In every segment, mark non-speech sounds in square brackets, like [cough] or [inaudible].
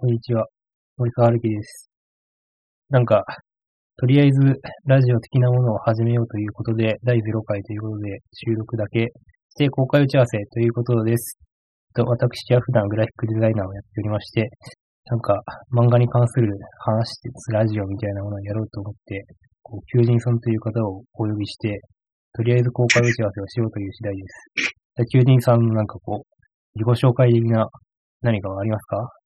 こんにちは。森川春樹です。なんか、とりあえず、ラジオ的なものを始めようということで、第0回ということで、収録だけして、公開打ち合わせということです。と私は普段グラフィックデザイナーをやっておりまして、なんか、漫画に関する話すラジオみたいなものをやろうと思って、こう、求人さんという方をお呼びして、とりあえず公開打ち合わせをしようという次第です。で求人さんのなんかこう、自己紹介的な何かはありますか？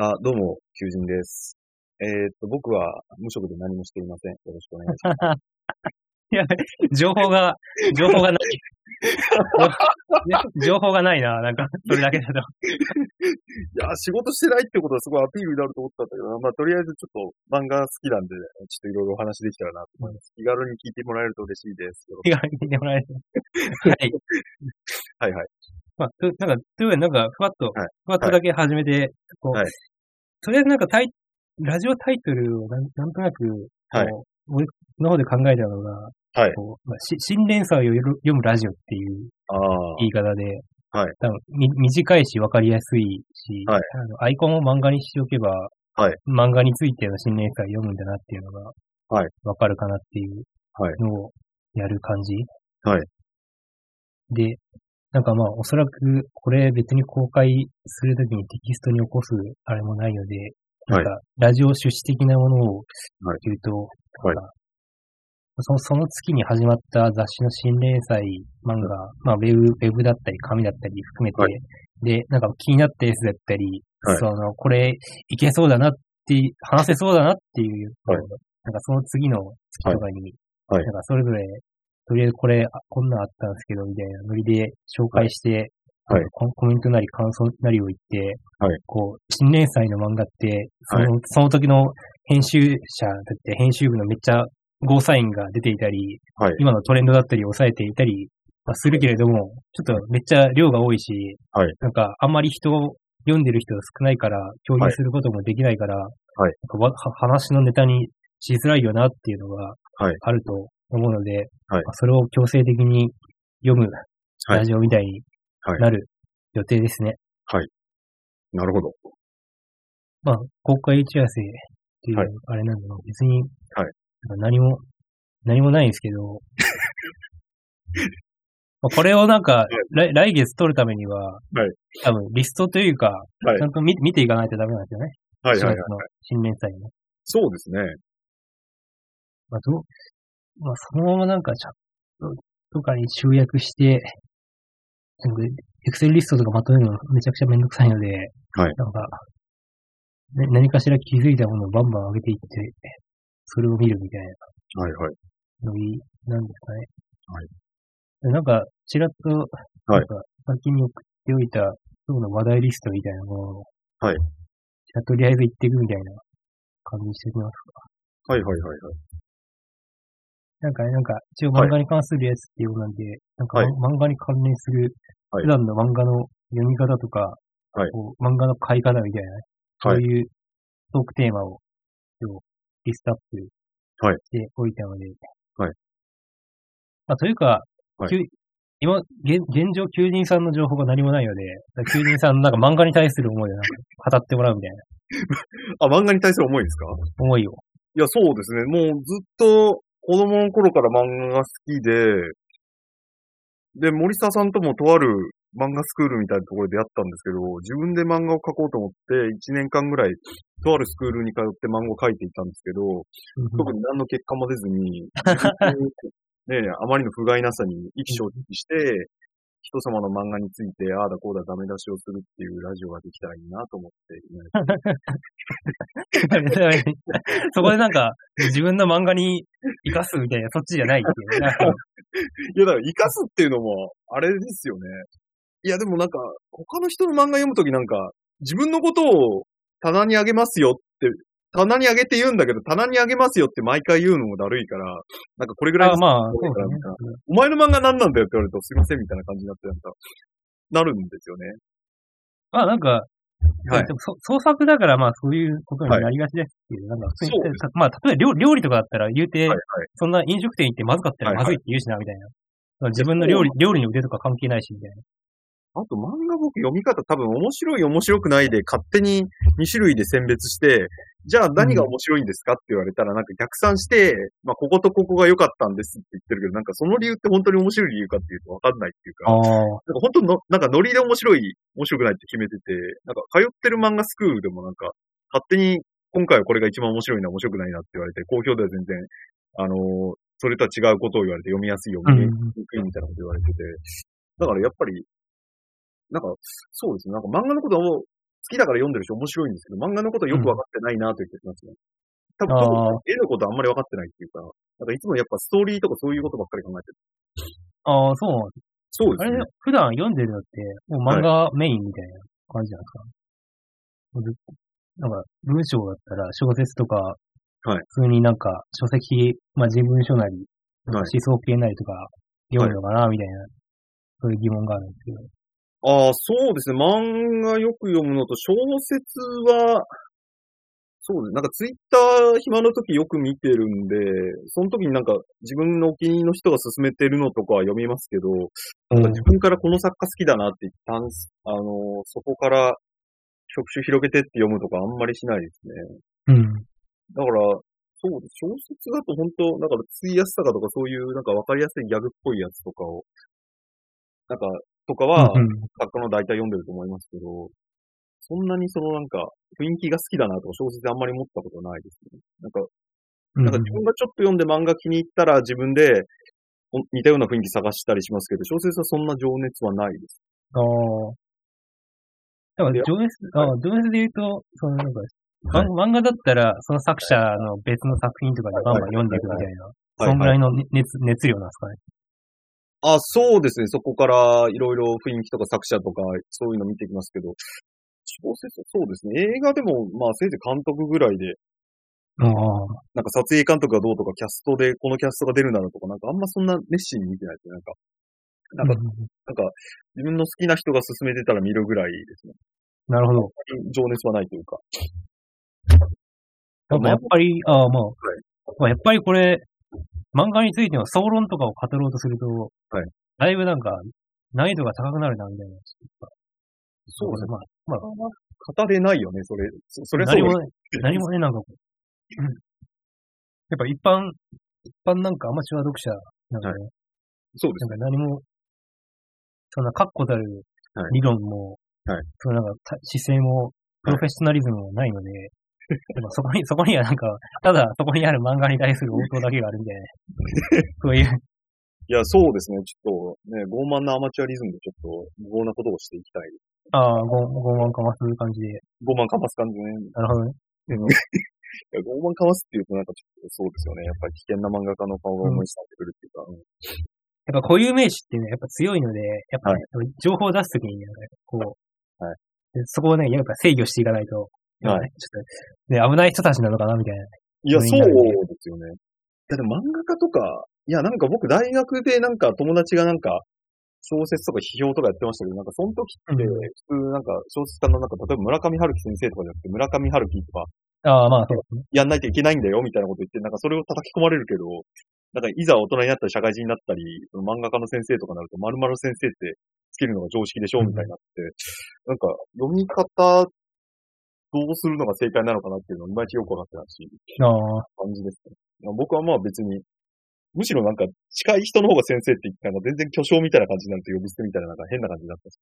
あ、どうも、求人です。えーっと、僕は無職で何もしていません。よろしくお願いします。[laughs] いや、情報が、情報がない。[laughs] 情報がないな、なんか、それだけだと。いや、仕事してないってことはすごいアピールになると思ったんだけどな、まあ、とりあえずちょっと漫画好きなんで、ちょっといろいろお話できたらなと思います。気軽に聞いてもらえると嬉しいです。気軽に聞いてもらえる。はい。く [laughs] はいはい。まあ、となんか、というなんか、ふわっと、はい。ふわっとだけ始めて、こう、はい。とりあえずなんかタイ、ラジオタイトルをなんなんとなく、はい。こう俺の方で考えたのが、はい。こうまあ、し新連載を読む読むラジオっていうああ、言い方で、はい。多分み短いし分かりやすいし、はい。あのアイコンを漫画にしておけば、はい。漫画についての新連載を読むんだなっていうのが、はい。分かるかなっていうはい。のをやる感じ。はい。で、なんかまあ、おそらく、これ別に公開するときにテキストに起こすあれもないので、なんか、ラジオ趣旨的なものをはい言うと、はい。なんかそその月に始まった雑誌の新連載漫画、まあ、ウェブ、ウェブだったり、紙だったり含めて、はい。で、なんか気になったやつだったり、はい。その、これ、いけそうだなって、話せそうだなっていう、はい。なんかその次の月とかに、はい。なんかそれぞれ、とりあえずこれ、あこんなんあったんですけど、みたいなノリで紹介して、はい。ココメントなり感想なりを言って、はい。こう、新連載の漫画って、その、はその時の編集者だって編集部のめっちゃゴーサインが出ていたり、はい。今のトレンドだったり抑えていたり、まあ、するけれども、ちょっとめっちゃ量が多いし、はい。なんかあんまり人、読んでる人が少ないから、共有することもできないから、い。なんかわは話のネタにしづらいよなっていうのがはい。あると思うので、はいまあそれを強制的に読むはいラジオみたいにはいなる予定ですね。なるほど。まあ、公開打ち合わせっていうはいあれなんで、別に、はい何も、何もないんですけど、[laughs] まあこれをなんか、来来月取るためには、はい多分リストというか、はいちゃんと見見ていかないとダメなんですよね。はいはいはい4。月の新連載の。そうですね。まあ、どうまあ、そのままなんかチャットとかに集約して、なんか、エクセルリストとかまとめるのめちゃくちゃめんどくさいので、はいなんか、ね何かしら気づいたものをバンバン上げていって、それを見るみたいはいはい。なのいい、なんですかね。はいでなんか、ちらっと、はいなんか、先に送っておいた、今日の話題リストみたいなものを、はいじゃあとりあえず言っていくみたいな感じにしておきますか。はいはいはいはい。なんかね、なんか、一応漫画に関するやつっていうことなんで、なんか、はい。ま漫画に関連する、はい。普段の漫画の読み方とか、はい。こう漫画の買い方みたいな、そういうトークテーマを、今日リストアップはい。しておいたので、はい。まあ、というか、はい。今、現現状、求人さんの情報が何もないので、求人さんのなんか漫画に対する思いをなんか語ってもらうみたいな。[laughs] あ、漫画に対する思いですか？思いを。いや、そうですね。もうずっと子供の頃から漫画が好きで、で、森沢さんともとある漫画スクールみたいなところで出会ったんですけど、自分で漫画を描こうと思って、1年間ぐらい、とあるスクールに通って漫画を描いていたんですけど、特に何の結果も出ずに、[laughs] ねえ、あまりの不甲斐なさに意気消沈して、人様の漫画について、ああだこうだダメ出しをするっていうラジオができたらいいなと思って、[laughs] そこでなんか、自分の漫画に活かすみたいな、そっちじゃないっていう。[laughs] いや、だから、生かすっていうのも、あれですよね。いや、でもなんか、他の人の漫画読むときなんか、自分のことを棚にあげますよって、棚にあげて言うんだけど、棚にあげますよって毎回言うのもだるいから、なんかこれぐらいあのまあ、そうそうだね。お前の漫画何なんだよって言われると、すいませんみたいな感じになって、なんか、なるんですよね。まあなんか、はいでもそ創作だからまあそういうことになりがちですっていう、なんか普通にまあ例えば料料理とかだったら言うて、はいはい。そんな飲食店行ってまずかったらはいはいまずいって言うしな、みたいな。まあ自分の料理、料理の腕とか関係ないし、みたいな。あと漫画僕読み方多分面白い面白くないで勝手に2種類で選別して、じゃあ何が面白いんですかって言われたらなんか逆算して、まあこことここが良かったんですって言ってるけど、なんかその理由って本当に面白い理由かっていうとわかんないっていうか。なんか本当の、なんかノリで面白い、面白くないって決めてて、なんか通ってる漫画スクールでもなんか勝手に今回はこれが一番面白いな面白くないなって言われて、好評では全然、あのーそれとは違うことを言われて読みやすい読みにくいみたいなこと言われてて、だからやっぱり、なんか、そうですね。なんか漫画のことを好きだから読んでるし面白いんですけど、漫画のことはよくわかってないなという気がしますね。多分、ああ絵のことあんまり分かってないっていうか、なんかいつもやっぱストーリーとかそういうことばっかり考えてる。ああ、そうなんですあれそうですね。、普段読んでるのって、もう漫画メインみたいな感じなんですか、なんか、文章だったら小説とか、はい普通になんか書籍、まあ人文書なり、はい思想系なりとか読むのかな、みたいな、そういう疑問があるんですけど。ああ、そうですね。漫画よく読むのと、小説は、そうですね。なんかツイッター暇の時よく見てるんで、その時になんか自分のお気に入りの人が勧めてるのとかは読みますけど、なんか自分からこの作家好きだなって一旦、あの、そこから職種広げてって読むとかあんまりしないですね。うん。だから、そうです。小説だと本当、だからついやすさかとかそういうなんかわかりやすいギャグっぽいやつとかを、なんか、とかは、うん作家の大体読んでると思いますけど、そんなにそのなんか、雰囲気が好きだなとか小説であんまり持ったことないですね。なんか、うんなんか自分がちょっと読んで漫画気に入ったら自分でお似たような雰囲気探したりしますけど、小説はそんな情熱はないです。ああ。だから、情熱、ああ、情熱で言うと、そのなんか、はい。ま漫画だったら、その作者の別の作品とかでバンバン読んでいくみたいな、そんぐらいの熱、熱量なんですかね。あ、そうですね。そこからいろいろ雰囲気とか作者とかそういうの見ていきますけど、小説、そうですね。映画でも、まあせいぜい監督ぐらいで、ああ。なんか撮影監督がどうとか、キャストでこのキャストが出るならとか、なんかあんまそんな熱心に見てないですね。なんか、なんか、なんか、自分の好きな人が勧めてたら見るぐらいですね。なるほど。情熱はないというか。なんかやっぱり、ああ、まあ、まあ、やっぱりこれ、漫画についての総論とかを語ろうとすると、はい。だいぶなんか、難易度が高くなるな、みたいな。そうですね。まあ、まあ、語れないよね、それ。そそれはそう何もね、何もね、なんか。やっぱ一般、一般なんかアマチュア読者なんかね、そうですなんか何も、そんな確固たるはい。理論も、はい。そのなんかた姿勢も、プロフェッショナリズムもないので、[laughs] でもそこに、[laughs] そこにはなんか、ただそこにある漫画に対する応答だけがあるみたいな、[laughs] そういう、いや、そうですね。ちょっと、ね、傲慢なアマチュアリズムでちょっと、無謀なことをしていきたい。ああ、ご、ごまんかます感じで、傲慢かます感じでね。なるほどね。いや、傲慢かますっていうとなんかちょっとそうですよね。やっぱり危険な漫画家の顔が思い伝わってくるっていうか。うんやっぱ固有名詞ってね、やっぱ強いので、やっぱ、はい情報を出すときにね、こう、はいでそこをね、やっぱ制御していかないと、はいちょっと、ね、危ない人たちなのかな、みたいな。いや、そうですよね。いや、でも漫画家とか、いや、なんか僕大学でなんか友達がなんか、小説とか批評とかやってましたけど、なんかその時って、うん普通なんか小説家のなんか、例えば村上春樹先生とかじゃなくて、村上春樹とかああ、まあそうですね。やんないといけないんだよみたいなこと言って、なんかそれを叩き込まれるけど、なんかいざ大人になったり社会人になったり、その漫画家の先生とかになると、〇〇先生ってつけるのが常識でしょみたいになって、なんか読み方、どうするのが正解なのかなっていうのはいまいちよくわかってないし、ああ、感じですね。まあ僕はまあ別に、むしろなんか近い人の方が先生って言って、なんか全然巨匠みたいな感じになると呼び捨てみたいななんか変な感じになったし、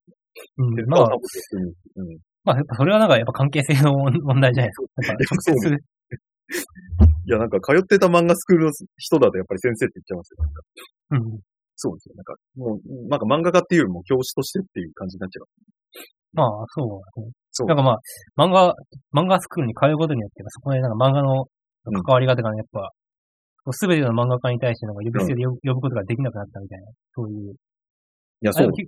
うん、でまあ、うん。まあ、やっぱそれはなんかやっぱ関係性の問題じゃないですか。やっぱ直接、いやなんか通ってた漫画スクールの人だとやっぱり先生って言っちゃいますよ。なんかうん。そうですよ。なんか、もう、なんか漫画家っていうよりも教師としてっていう感じになっちゃう。まあ、そうだね。そうなんかまあ、漫画、漫画スクールに通うことによって、そこでなんか漫画の関わり方がね、やっぱ、すべての漫画家に対してなんか呼び捨てで呼ぶことができなくなったみたいな、そういう。いや、そう。キュ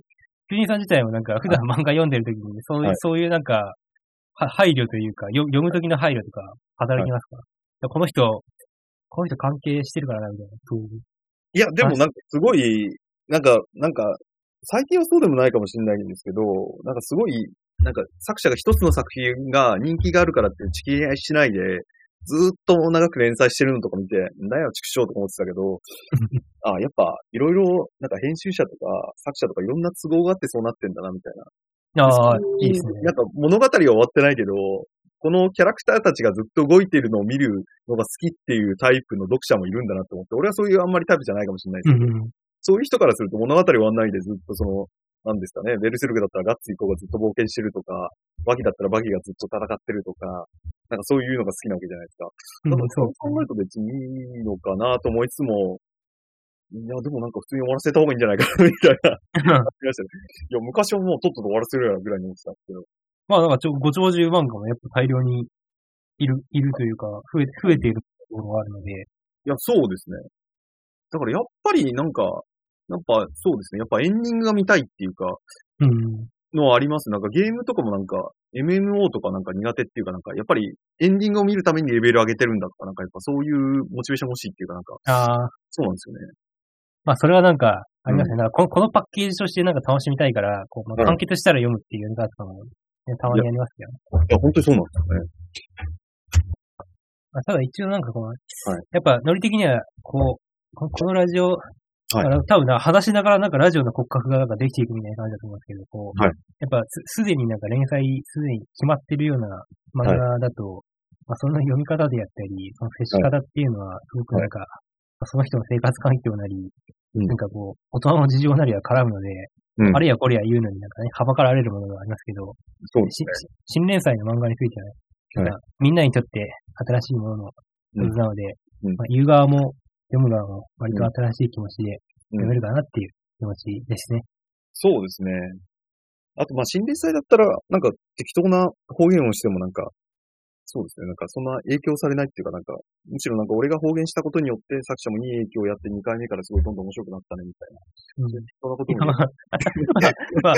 キュニーさん自体もなんか普段漫画読んでる時に、そういう、はいそういうなんか、は配慮というか、よ読む時の配慮とか、働きますか、いやこの人、この人関係してるからな、みたいな。そういう。いや、でもなんかすごい、なんか、なんか、最近はそうでもないかもしれないんですけど、なんかすごい、なんか作者が一つの作品が人気があるからって打ち切りしないで、ずーっと長く連載してるのとか見て、なんだよ、畜生とか思ってたけど、[laughs] あやっぱ、いろいろ、なんか編集者とか作者とかいろんな都合があってそうなってんだな、みたいな。ああ、いいですね。なんか物語は終わってないけど、このキャラクターたちがずっと動いているのを見るのが好きっていうタイプの読者もいるんだなと思って、俺はそういうあんまりタイプじゃないかもしれないけど、うんうん。そういう人からすると物語終わんないでずっとその、なんですかね、ベルセルクだったらガッツイコーがずっと冒険してるとか、バギだったらバギがずっと戦ってるとか、なんかそういうのが好きなわけじゃないですか。うんだからそう考えると別にいいのかなと思いつつも、いや、でもなんか普通に終わらせた方がいいんじゃないかな、みたいな。[laughs] いや、昔はもうとっとと終わらせるやぐらいに思ってたんですけど。まあ、なんかちょ、ご長寿漫画もやっぱ大量にいる、いるというか、増え、増えているところがあるので、いや、そうですね。だからやっぱりなんか、やっぱそうですね。やっぱエンディングが見たいっていうか、うん。のはあります。なんかゲームとかもなんか、MMO とかなんか苦手っていうかなんか、やっぱりエンディングを見るためにレベル上げてるんだとか、なんかやっぱそういうモチベーション欲しいっていうかなんか、ああ、そうなんですよね。まあ、それはなんか、ありますね。なんかこの、このパッケージとしてなんか楽しみたいから、こう、まあ、うん完結したら読むっていうやり方とかも、ね、たまにありますけど、いや、本当にそうなんですまあ、ただ一応なんかこの、いやっぱノリ的には、こう、ここのラジオ、はい。あの多分な、話しながらなんかラジオの骨格がなんかできていくみたいな感じだと思うんですけど、こう、はい。やっぱすすでになんか連載、すでに決まってるような漫画だと、まあその読み方であったり、その接し方っていうのは、すごくなんか、まあその人の生活環境なり、うん。なんかこう、大人の事情なりは絡むので、うん。あれやこれや言うのになんかね、はばかられるものがありますけど、そうですし新連載の漫画についてはね、はい。みんなにとって新しいものの一つなので、うん。まあ、言う側も読む側も割と新しい気持ちでうん読めるかなっていう気持ちですね。そうですね。あと、まあ、新連載だったら、なんか適当な方言をしてもなんか、そうですね。なんかそんな影響されないっていうか、なんか、むしろなんか俺が方言したことによって作者もいい影響をやって2回目からすごいどんどん面白くなったね、みたいな。うんそんなことも [laughs] まあ、まあ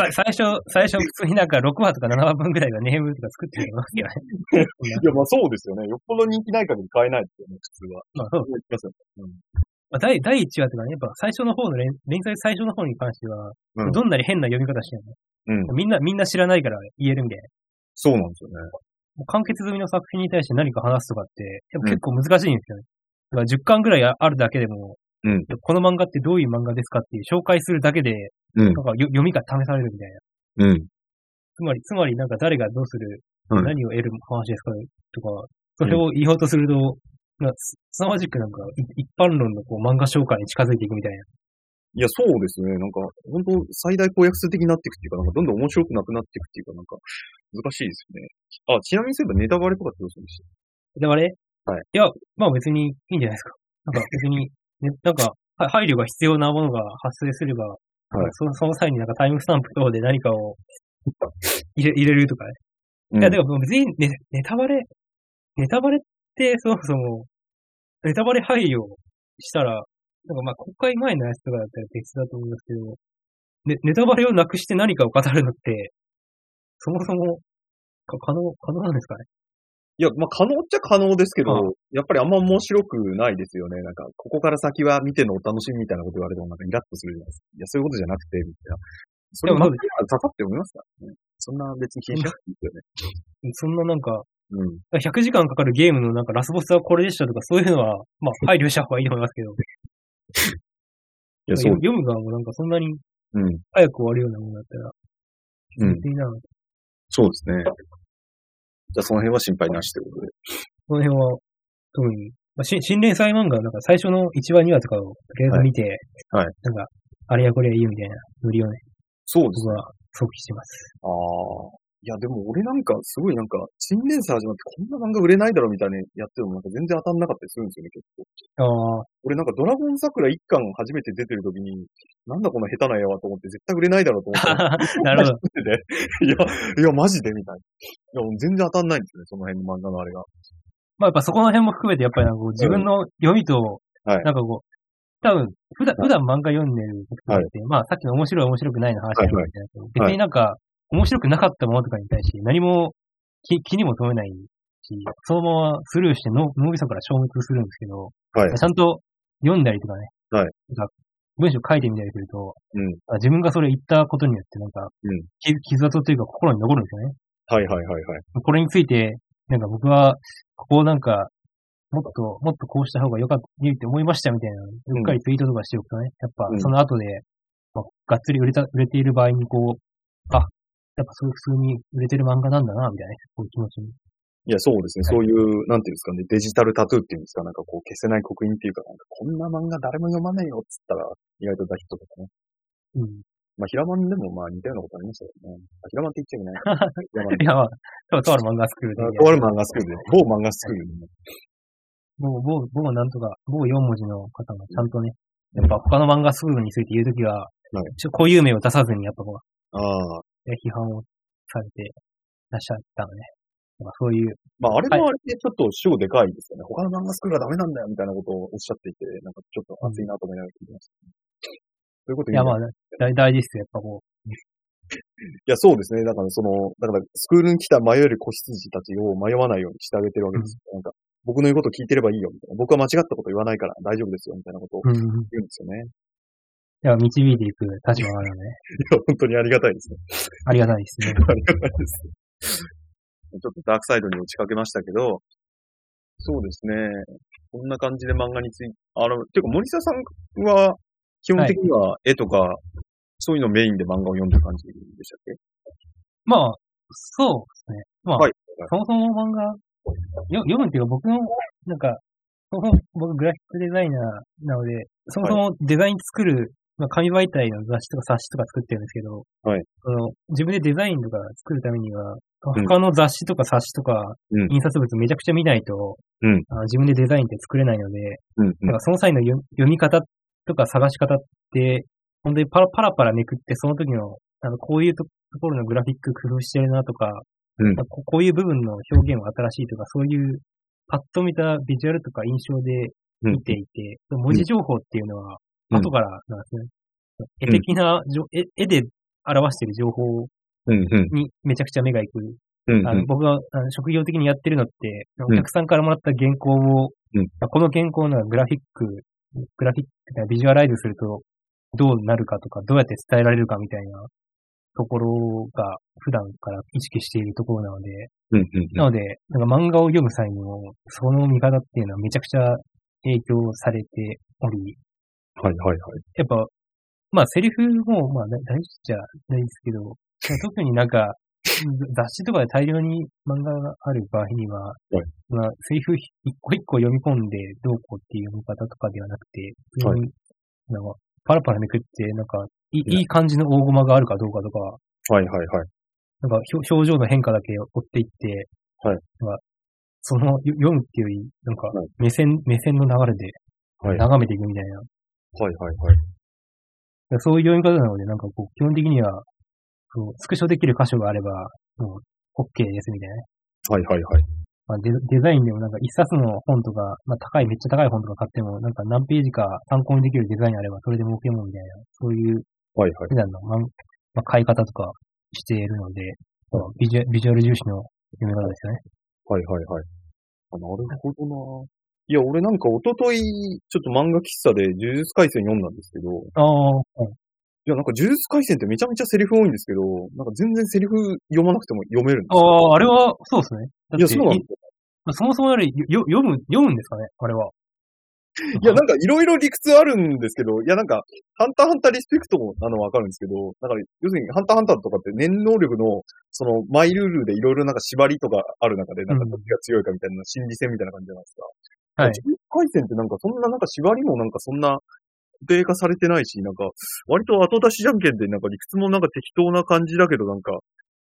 さ最初、最初普通になんか6話とか7話分ぐらいがネームとか作ってるますけどね。[laughs] いや、まあそうですよね。よっぽど人気ない限り買えないですよね、普通は。まあそう。思いまあ、第第1話とかね、やっぱ最初の方の連連載最初の方に関しては、うんどんなに変な読み方しても、うん。みんな、みんな知らないから言えるみたいな。そうなんですよね。もう完結済みの作品に対して何か話すとかって、やっぱ結構難しいんですよね。だから10巻ぐらいあるだけでも、うんこの漫画ってどういう漫画ですかっていう紹介するだけで、うんなんかよ読みが試されるみたいな。うん。つまり、つまりなんか誰がどうする、うん何を得る話ですかとか、それを言おうとすると、なんかす凄まじくなんかい一般論のこう漫画紹介に近づいていくみたいな。いや、そうですね。なんか、本当最大公約数的になっていくっていうか、なんかどんどん面白くなくなっていくっていうか、なんか、難しいですよね。あ、ちなみにそういえばネタバレとかってどうするんでしたで、あれはい。いや、まあ別にいいんじゃないですか。なんか別に、ね、なんか、は配慮が必要なものが発生すれば、はいそのその際になんかタイムスタンプ等で何かを [laughs] 入れ入れるとかね。うんいや、でも別にネネタバレ、ネタバレってそもそも、ネタバレ配慮したら、なんかまあ公開前のやつとかだったら別だと思いますけど、ね、ネタバレをなくして何かを語るのって、そもそも、か可能、可能なんですかね？いや、まあ、可能っちゃ可能ですけど、やっぱりあんま面白くないですよね。なんか、ここから先は見てのお楽しみみたいなこと言われてもなんかイラッとするじゃないですか。いや、そういうことじゃなくて、みたいな。それでもも刺さって思いますからね。そんな別に気にしなくていいですよね。そんななんか、うん。100時間かかるゲームのなんかラスボスはこれでしたとかそういうのは、まあ配慮した方がいいと思いますけど、いや、そう。読む側もなんかそんなにうん。早く終わるようなものだったら、うん。別にな、そうですね。じゃあその辺は心配なしということで。この辺は、特に、まあ、新新連載漫画なんか最初の1話2話とかをとりあえず見て、はいなんか、あれやこれや言うみたいなノリをね、そうです僕は想起してます。ああ。いや、でも俺なんか、すごいなんか、新連載始まってこんな漫画売れないだろみたいなやってもなんか全然当たんなかったりするんですよね、結構。ああ、俺なんかドラゴン桜一巻初めて出てる時に、なんだこの下手な絵はと思って絶対売れないだろうと思って。[laughs] なるほど。[laughs] で、いや、いや、マジでみたいな。いや、全然当たんないんですよね、その辺の漫画のあれが。まあやっぱそこの辺も含めてやっぱりなんかこう自分の読みと、はいなんかこう、多分、普段、普段漫画読んでる時って、まあさっきの面白い面白くないの話だったんですけど、別になんか、面白くなかったものとかに対して何も気気にも留めないし、そのままスルーして脳脳みそから消滅するんですけど、はい。ちゃんと読んだりとかね、はいなんか文章書いてみたりすると、うん。あ自分がそれ言ったことによってなんか、うんき傷跡というか心に残るんですよね。はいはいはいはい。これについて、なんか僕はここをなんか、もっと、もっとこうした方が良かった、いいって思いましたみたいな、うっかりツイートとかしておくとね、やっぱうんその後で、まあ、がっつり売れた、売れている場合にこう、あ、やっぱそういう普通に売れてる漫画なんだな、みたいなね、こういう気持ちに。いや、そうですね。そういう、なんていうんですかね、デジタルタトゥーっていうんですか、なんかこう消せない刻印っていうか、なんかこんな漫画誰も読まないよっつったら、意外と大ヒットとかね。うん。まあ、ヒラマンでもまあ似たようなことありましたけどね。あヒラマンって言っちゃいけない。[laughs] いや、まあ、ととある漫画スクールで、とある漫画スクールで、某漫画スクールでね。某、某、某なんとか、某4文字の方がちゃんとね、やっぱ他の漫画スクールについて言うときは、はいちょ固有名を出さずに、やっぱこう、ああ。ね批判をされてらっしゃったのね。なんかそういう、まあ、あれもあれでちょっと主語でかいですよね。他の漫画スクールはダメなんだよみたいなことをおっしゃっていて、なんかちょっと熱いなと思いながら聞いてました、ね。そういうこといやまあ大大事ですよ、やっぱこう。[laughs] いや、そうですね。だからその、だからスクールに来た迷える子羊たちを迷わないようにしてあげてるわけですよ。なんか、僕の言うこと聞いてればいいよみたいな。僕は間違ったこと言わないから大丈夫ですよみたいなことをうん。言うんですよね。いや、導いていく立場があるので、いや、本当にありがたいですね。ありがたいですね。[laughs] ありがたいです。ちょっとダークサイドに打ちかけましたけど、そうですね。こんな感じで漫画について、あの、ていうか森下さんは、基本的には絵とか、そういうのメインで漫画を読んでる感じでしたっけ？まあ、そうですね。まあ、はいそもそも漫画、よ読むっていうか僕の、なんか、そもそも僕グラフィックデザイナーなので、そもそもデザイン作る、まあ、紙媒体の雑誌とか冊子とか作ってるんですけど、はい。その自分でデザインとか作るためには、うん。他の雑誌とか冊子とか、うん。印刷物めちゃくちゃ見ないと、うん。あの自分でデザインって作れないので、うん、うん。なんかその際の読読み方とか探し方って、本当にパラパラパラめくって、その時の、あの、こういうとところのグラフィック工夫してるなとか、うん。ここういう部分の表現は新しいとか、そういう、パッと見たビジュアルとか印象で見ていて、文字情報っていうのは、うん後からなんですね。絵的なじょ、絵絵で表している情報うん、うん、にめちゃくちゃ目が行く。うん、あの僕が職業的にやってるのって、お客さんからもらった原稿を、うん。あこの原稿のグラフィック、グラフィック、ビジュアライズするとどうなるかとか、どうやって伝えられるかみたいなところが普段から意識しているところなので、うん、うん。なので、なんか漫画を読む際にも、その見方っていうのはめちゃくちゃ影響されており、はい、はい、はい。やっぱ、まあセリフも、まあ大大事っちゃ大事ですけど、ま [laughs] あ特になんか、雑誌とかで大量に漫画がある場合には、い。まあセリフ一個一個読み込んでどうこうっていう読み方とかではなくて、普通になんかパラパラめくって、なんかいいいい感じの大駒があるかどうかとか、はい、はい、はい。なんか表表情の変化だけ追っていって、はい。なんかそのよ読むっていうより、なんかはい。目線、目線の流れではい、はい、眺めていくみたいな、はい、はい。そういう読み方なので、なんかこう、基本的には、スクショできる箇所があれば、もう、OK ですみたいなね。はい、はい、はい。まあ、デデザインでもなんか一冊の本とか、まあ高い、めっちゃ高い本とか買っても、なんか何ページか参考にできるデザインあれば、それで儲けもんみたいな、そういうはい、はい。普段の、まあ、買い方とかしているので、まあビジュアビジュアル重視の読み方ですよね。はいはいはい。あなるほどな。いや、俺なんか一昨日ちょっと漫画喫茶で呪術回戦読んだんですけど、いああ、はいや、なんか呪術回戦ってめちゃめちゃセリフ多いんですけど、なんか全然セリフ読まなくても読めるんですよ。ああ、あれは、そうですね。だいや、そうなんですよ。まあそもそもよりよ読む、読むんですかね、あれは。[laughs] いや、なんかいろいろ理屈あるんですけど、いや、なんか、ハンターハンターリスペクトなのはわかるんですけど、なんか、要するにハンターハンターとかって念能力の、その、マイルールでいろいろなんか縛りとかある中で、なんかうんどっちが強いかみたいな心理戦みたいな感じじゃないですか。はい呪術回戦ってなんかそんななんか縛りもなんかそんな固定化されてないし、なんか、割と後出しじゃんけんでなんか理屈もなんか適当な感じだけど、なんか、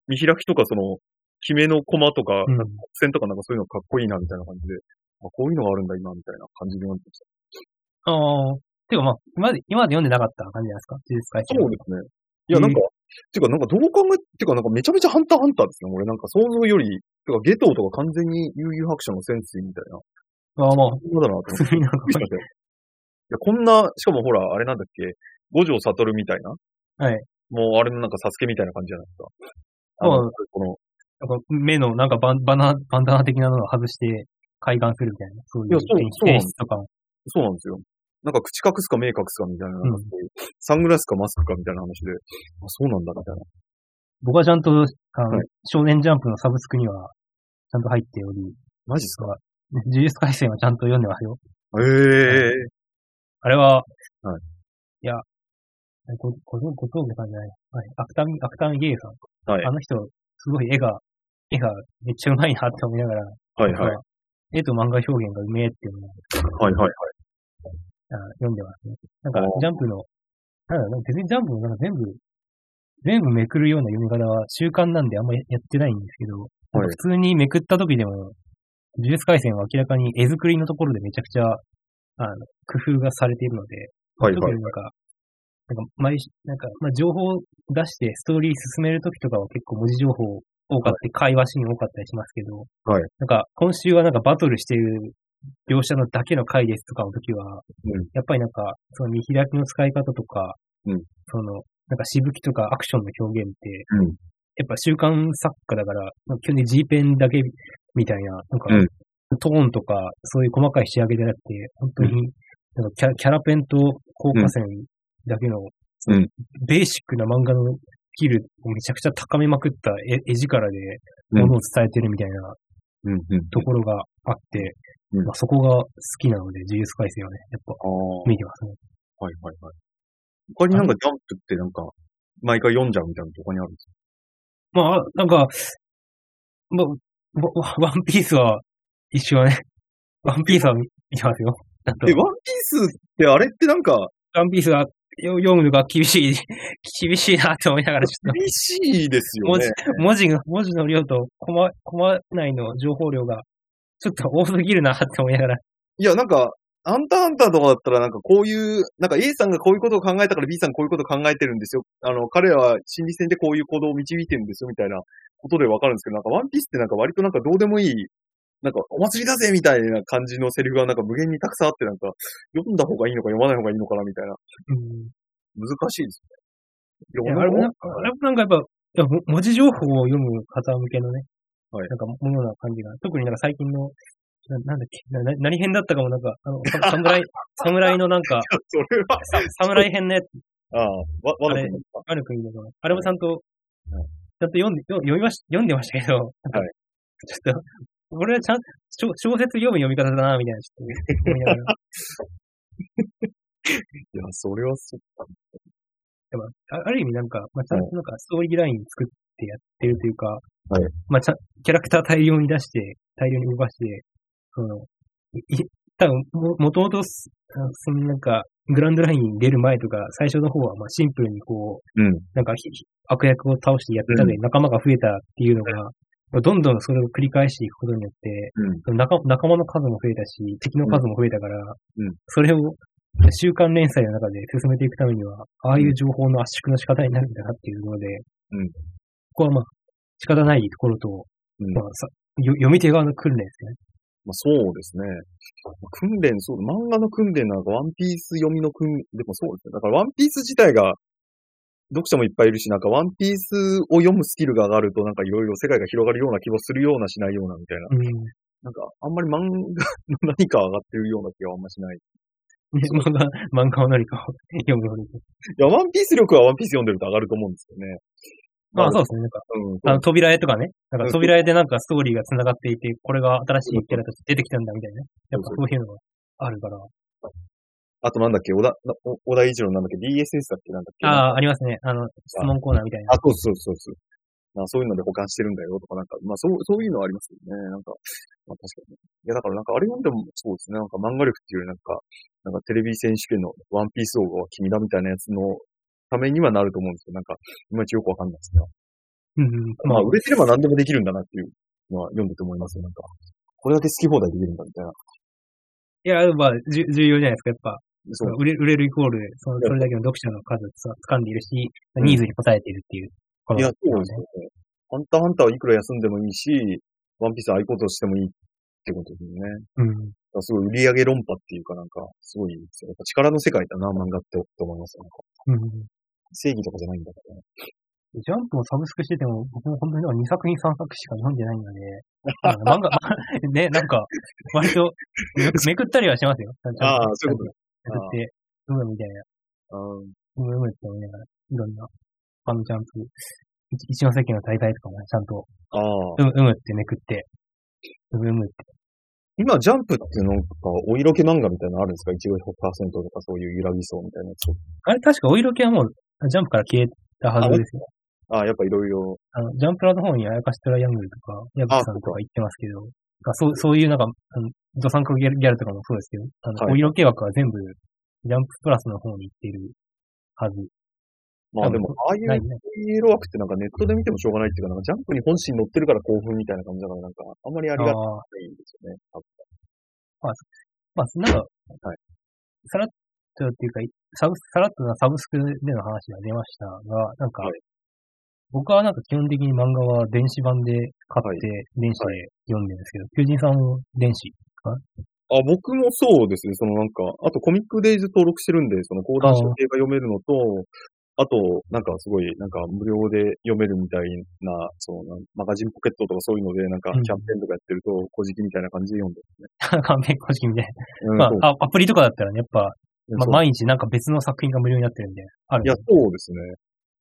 見開きとかその、決めのコマとか、うんなんか国戦とかなんかそういうのかっこいいなみたいな感じで、あこういうのがあるんだ今みたいな感じで読んでました。ああ、てかまあ、今まで、今まで読んでなかった感じじゃないですか、呪術回戦。そうですね。いや、なんか、てか、なんかどう考え、てか、なんかめちゃめちゃハンターハンターですね。俺なんか想像より、てか、ゲトウとか完全に悠々白書の潜水みたいな。ああ、まあ、そうだなと思って。いや、こんな、しかもほら、あれなんだっけ、五条悟みたいな？はい。もう、あれのなんかサスケみたいな感じじゃないですか。あの、この、なんか目のなんかバンバナ、バンダナ的なのを外して開眼するみたいな、そういうそう演そうなん演出とかも。そうなんですよ。なんか口隠すか目隠すかみたいな、ういう、サングラスかマスクかみたいな話で、あ、そうなんだみたいな。僕はちゃんと、あの、はい少年ジャンプのサブスクには、ちゃんと入っており、マジっすか？呪術回戦はちゃんと読んでますよ。ええあれは、はい。いや、ご、ご、ご峠さんじゃないはい。アクタミ、アクタミゲイさん。はいあの人、すごい絵が、絵がめっちゃうまいなって思いながら、はいはい。絵と漫画表現がうめえっていうのをはいはいあ読んでますね。なんかジャンプの、なんだろう、別にジャンプのなんか全部、全部めくるような読み方は習慣なんであんまややってないんですけど、はい普通にめくった時でも、呪術回戦は明らかに絵作りのところでめちゃくちゃ、あの、工夫がされているので、はいはい。なんか、なんか、毎し、なんか、まあ、情報を出してストーリー進めるときとかは結構文字情報多かったり、会話シーン多かったりしますけど、はい。なんか、今週はなんかバトルしてる描写のだけの回ですとかの時は、うん。やっぱりなんか、その見開きの使い方とか、うん。その、なんかしぶきとかアクションの表現って、うん。やっぱ習慣作家だから、まあ基本的に G ペンだけみたいな、なんか、うんトーンとか、そういう細かい仕上げじゃなくて、本当に、なんかキャラキャラペンと効果線だけの、うんベーシックな漫画のスキルをめちゃくちゃ高めまくった絵絵力でうんものを伝えてるみたいな。ところがあって、うんまあ、そこが好きなので、呪術改正はね、やっぱ。見てますね。はいはいはい。他になんかジャンプってなんか、毎回読んじゃうみたいなのと他にあるんですまあ、なんか、まあ、ワワンピースは一緒はね、ワンピースは見ますよ。え、ワンピースってあれってなんか、ワンピースはよ読むのが厳しい、厳しいなって思いながら、ちょっと厳しいですよ文ね字。、文字が、文字の量とコマ、コマ内の情報量が、ちょっと多すぎるなって思いながら、いや、なんか、ハンターハンターとかだったらなんかこういう、なんか A さんがこういうことを考えたから B さんこういうことを考えてるんですよ。あの、彼らは心理戦でこういう行動を導いてるんですよみたいなことでわかるんですけど、なんかワンピースってなんか割となんかどうでもいい、なんかお祭りだぜみたいな感じのセリフがなんか無限にたくさんあってなんか読んだ方がいいのか読まない方がいいのかなみたいな。うん難しいですね。いやあれもなんか、あれもなんかやっぱ、文字情報を読む方向けのね、はいなんかものな感じが、特になんか最近の、ななんだっけ、なな何編だったかもなんか、あの、さ侍、侍 [laughs] のなんか、それは、さ侍編のやつ、ああ、わ、わのあれ君ですか？ある国の、あれもちゃんと、ちゃんと読んで、読読みまし、読んでましたけど、なんかちょっと、これはちゃん、小小説読む読み方だな、みたいな、ちょっと思いながら。[laughs] いや、それはそっか。でもあある意味なんか、まあ、ちゃんとなんかストーリーライン作ってやってるというか、はい。まあ、ちゃん、キャラクター大量に出して、大量に動かして、その、いい多分も、もともとそのなんか、グランドラインに出る前とか、最初の方はまあシンプルにこう、うん。なんかひ悪役を倒してやったで仲間が増えたっていうのが、まあどんどんそれを繰り返していくことによって、うん。仲仲間の数も増えたし、敵の数も増えたから、うんそれを週刊連載の中で進めていくためには、ああいう情報の圧縮の仕方になるんだなっていうところで、うんここはまあ、仕方ないところと、うん。まあ、さよ読み手側の訓練ですね。まあ、そうですね。訓練、そう、漫画の訓練なんか、ワンピース読みの訓練、でもそうですね。だから、ワンピース自体が、読者もいっぱいいるし、なんか、ワンピースを読むスキルが上がると、なんか、いろいろ世界が広がるような気もするような、しないような、みたいな。うん。なんか、あんまり漫画の [laughs] 何か上がってるような気はあんましない。[laughs] 漫画、漫画を何かを読むのに。いや、ワンピース力はワンピース読んでると上がると思うんですよね。まあそうですね。なんか、うん。あの、扉絵とかね。なんうんか扉絵でなんかストーリーが繋がっていて、これが新しいキャラとして出てきたんだみたいなね。やっぱそういうのがあるから。あとなんだっけ、小田、小田一郎なんだっけ、DSS だっけ、なんだっけ？ああ、ありますね。あの、質問コーナーみたいな。あ、そうそうそうそう。まあそういうので保管してるんだよとか、なんか、まあそう、そういうのはありますよね。なんか、まあ確かに。いやだからなんかあれ読んでもそうですね。なんか漫画力っていうよりなんか、なんかテレビ選手権のワンピース王は君だみたいなやつのためにはなると思うんですけど、なんか、いまいちよくわかんないですね。うんうん。まあまあ、売れてれば何でもできるんだなっていうのは読んでて思いますよ。なんか、これだけ好き放題できるんだみたいな。いや、まあ、重要じゃないですか。やっぱ、そう。売れ売れるイコール、その、それだけの読者の数をつ掴んでいるし、ニーズに応えているっていう。いや、そうですよね。ハンターハンターはいくら休んでもいいし、ワンピースは合言葉してもいいってことですよね。うん。すごい売り上げ論破っていうかなんか、すごいですよ。やっぱ力の世界だな、漫画ってと思いますよ。なんかうん。正義とかじゃないんだからね。ジャンプをサブスクしてても、僕も本当に2作品3作しか読んでないので、あの漫画、[laughs] ね、なんか、割とめ、めくったりはしますよ。ああ、そういうことね。めくって、うむみたいな、うむうむって思いながら、いろんな、ファンジャンプ、一一ノ関の大会とかもねちゃんと、うむうむってめくって、ブームって。今、ジャンプってなんか、お色気漫画みたいなのあるんですか ?1 号100%とかそういう揺らぎそうみたいなやつ。あれ確かお色気はもうジャンプから消えたはずですよ。あ、やっぱいろいろ。あの、ジャンプラの方にあやかしトライアングルとか、ヤブさんとか言ってますけど、あそう、そういうなんか、あの、ドサンクギャルギャルとかもそうですけど、あの、はいお色気枠は全部、ジャンププラスの方に行ってるはず。まあでも、ああいうないね。色枠ってなんかネットで見てもしょうがないっていうか、なんかジャンプに本心乗ってるから興奮みたいな感じだから、なんか、あんまりありがたああいんですよね。多分まあ、なんか、はいさらっとっていうか、サブさらっとなサブスクでの話が出ましたが、なんか、はい僕はなんか基本的に漫画は電子版で買はいって、電子で読んでるんですけど、求人さんも電子あ、僕もそうですね。そのなんか、あとコミックデイズ登録してるんで、その講談書系が読めるのと、あと、なんかすごい、なんか無料で読めるみたいな、そのマガジンポケットとかそういうので、なんかうんキャンペーンとかやってると、小じきみたいな感じで読んでるん完璧公式みたいですね。な。うんまあ、あアプリとかだったらね、やっぱ、まあ、毎日なんか別の作品が無料になってるんで、あるいや、そうですね。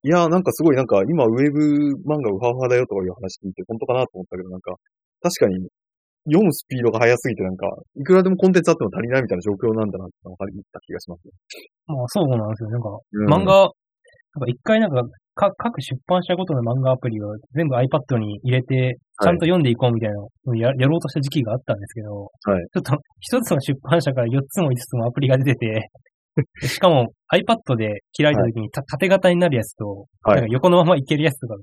いや、なんかすごい、なんか今ウェブ漫画ウハウハだよとかいう話聞いて、本当かなと思ったけど、なんか、確かに、読むスピードが速すぎて、なんか、いくらでもコンテンツあっても足りないみたいな状況なんだなって分かった気がしますね。まあ、そうなんですよ。なんか、うん漫画、なんか一回なんか、か各出版社ごとの漫画アプリを全部 iPad に入れて、ちゃんと読んでいこうみたいなのをややろうとした時期があったんですけど、はい。ちょっと一つの出版社から4つも5つもアプリが出てて、しかも iPad で開いた時にた縦型になるやつと、はい。なんか横のままいけるやつとか、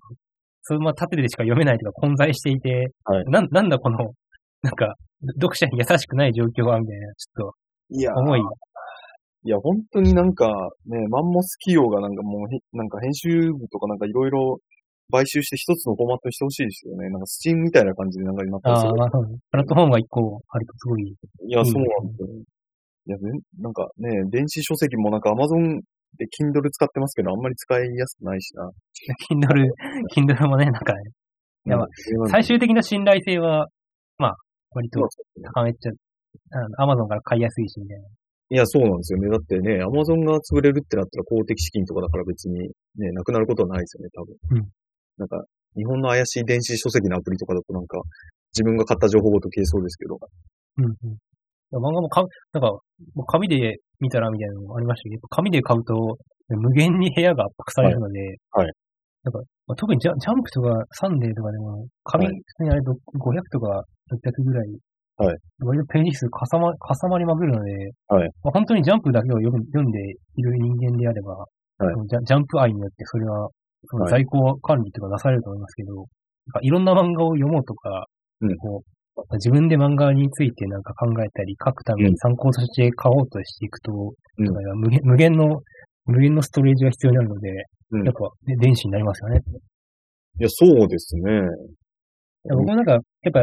そのまま縦でしか読めないとか混在していて、はい。なんなんだこの、なんか、読者に優しくない状況は、みたいな、ちょっと思い、いや、本当になんか、ね、マンモス企業がなんかもうへ、なんか編集部とかなんかいろいろ買収して一つのフォーマットにしてほしいですよね。なんかスチームみたいな感じでなんかになったああ、そうねプラットフォームが一個あるとすごい、いや、そうなんですよね。いや、ね、なんかね、電子書籍もなんか Amazon で Kindle 使ってますけど、あんまり使いやすくないしな。[laughs] Kindle、Kindle もね、なんかね、いやまあ最終的な信頼性は、まあ、割と高めっちゃ、あの Amazon から買いやすいし、みたいな。いや、そうなんですよね。だってね、Amazon が潰れるってなったら公的資金とかだから別にね、なくなることはないですよね、多分。うんなんか、日本の怪しい電子書籍のアプリとかだとなんか、自分が買った情報ごと消えそうですけど。うんうん。漫画もか、なんか、もう紙で見たらみたいなのもありましたけど、紙で買うと、無限に部屋が圧迫されるので、はいはいなんか、まあ、特にジャジャンプとかサンデーとかでも、紙、はい普通にあれど500とか600ぐらい、はい。割とページ数かさま、かさまりまくるので、はい。まあ、本当にジャンプだけを読む読んでいる人間であれば、はい。そのジャジャンプ愛によってそれは、そのはい。在庫管理とかなされると思いますけど、なんかいろんな漫画を読もうとか、うん。こう自分で漫画についてなんか考えたり、書くために参考として買おうとしていくと、うん。無限無限の、無限のストレージが必要になるので、うん。やっぱ、ね、電子になりますよね。いや、そうですね。僕もなんか、やっぱ、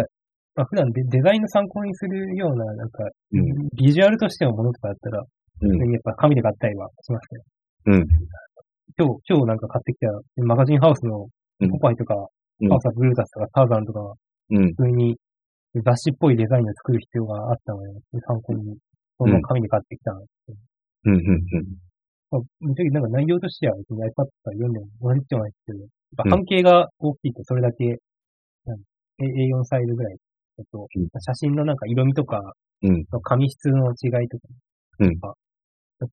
まあ、普段デデザインの参考にするような、なんか、うんビジュアルとしてのものとかだったら、うん。やっぱ紙で買ったりはしますけど。うん。今日、今日なんか買ってきたマガジンハウスのうんポパイとか、うんハウスはブルータスとかターザンとか、うん。普通に雑誌っぽいデザインを作る必要があったので、参考に、その紙で買ってきたんですけど。うん。うん。まあ、ぶっちゃけなんか内容としては別に iPad から読んでも同じっちゃ同じですけど、やっうんぱ半径が大きいとそれだけ、なん A- A4 サイズぐらいだと、う。ん写真のなんか色味とか、うん。紙質の違いとか、うん。まあ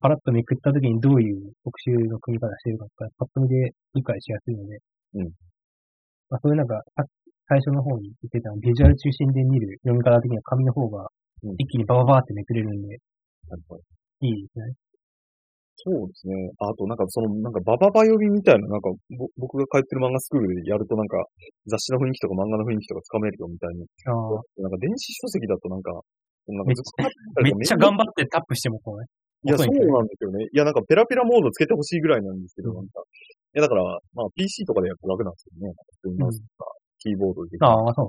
パラッとめくった時にどういう特集の組み方してるかとか、パッと見で理解しやすいので、うん。まあ、そういうなんか、さ最初の方に言ってたビジュアル中心で見る読み方的には紙の方がうん。一気にバババーってめくれるんで、なるほど。いいですね。そうですね。あと、なんか、その、なんか、バババ読みみたいな、なんか、ぼ僕が通ってる漫画スクールでやると、なんか、雑誌の雰囲気とか漫画の雰囲気とかつかめるよみたいに。あーなんか、電子書籍だとなんか、なんかめっちゃめっちゃ頑張ってタップしてもこうね。いや、そうなんですよね。いや、なんか、ペラペラモードつけてほしいぐらいなんですけど、うんなんか。いや、だから、まあ、PC とかでやると楽なんですよね。普通にマウスとか、キーボードで。ああ、そう。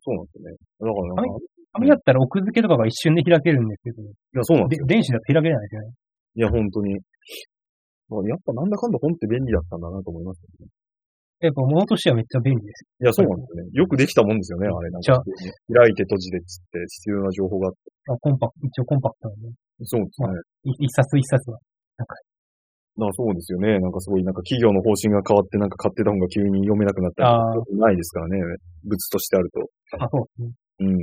そうなんですよね。だから、なんか、紙だったら奥付けとかが一瞬で開けるんですけど、いや、そうなんですよ。で電子だと開けないですよね。いや、本当に。やっぱなんだかんだ本って便利だったんだなと思いますよね。やっぱ物としてはめっちゃ便利です。いや、そうなんですよね。よくできたもんですよね、あれ。なんか、開いて閉じてっつって必要な情報があって。あコンパクト、一応コンパクトなんで、そうですね。い一冊一冊は。だからそうですよね。なんかすごい、なんか企業の方針が変わって、なんか買ってた本が急に読めなくなったりないですからね。物としてあると。あ、そうですね。うん。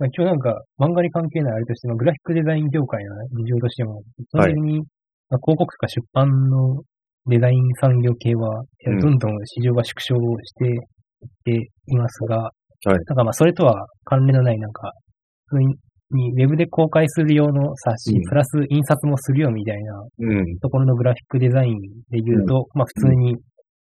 まあ、一応なんか、漫画に関係ないあれとしても、グラフィックデザイン業界のね事情としても、基本的に、まあ、広告とか出版のデザイン産業系は、どんどん市場が縮小していっていますが、はい。なんかまあ、それとは関連のない、なんか、に、ウェブで公開する用の冊子、うん。プラス印刷もするよみたいなうん。ところのグラフィックデザインで言うと、まあ普通に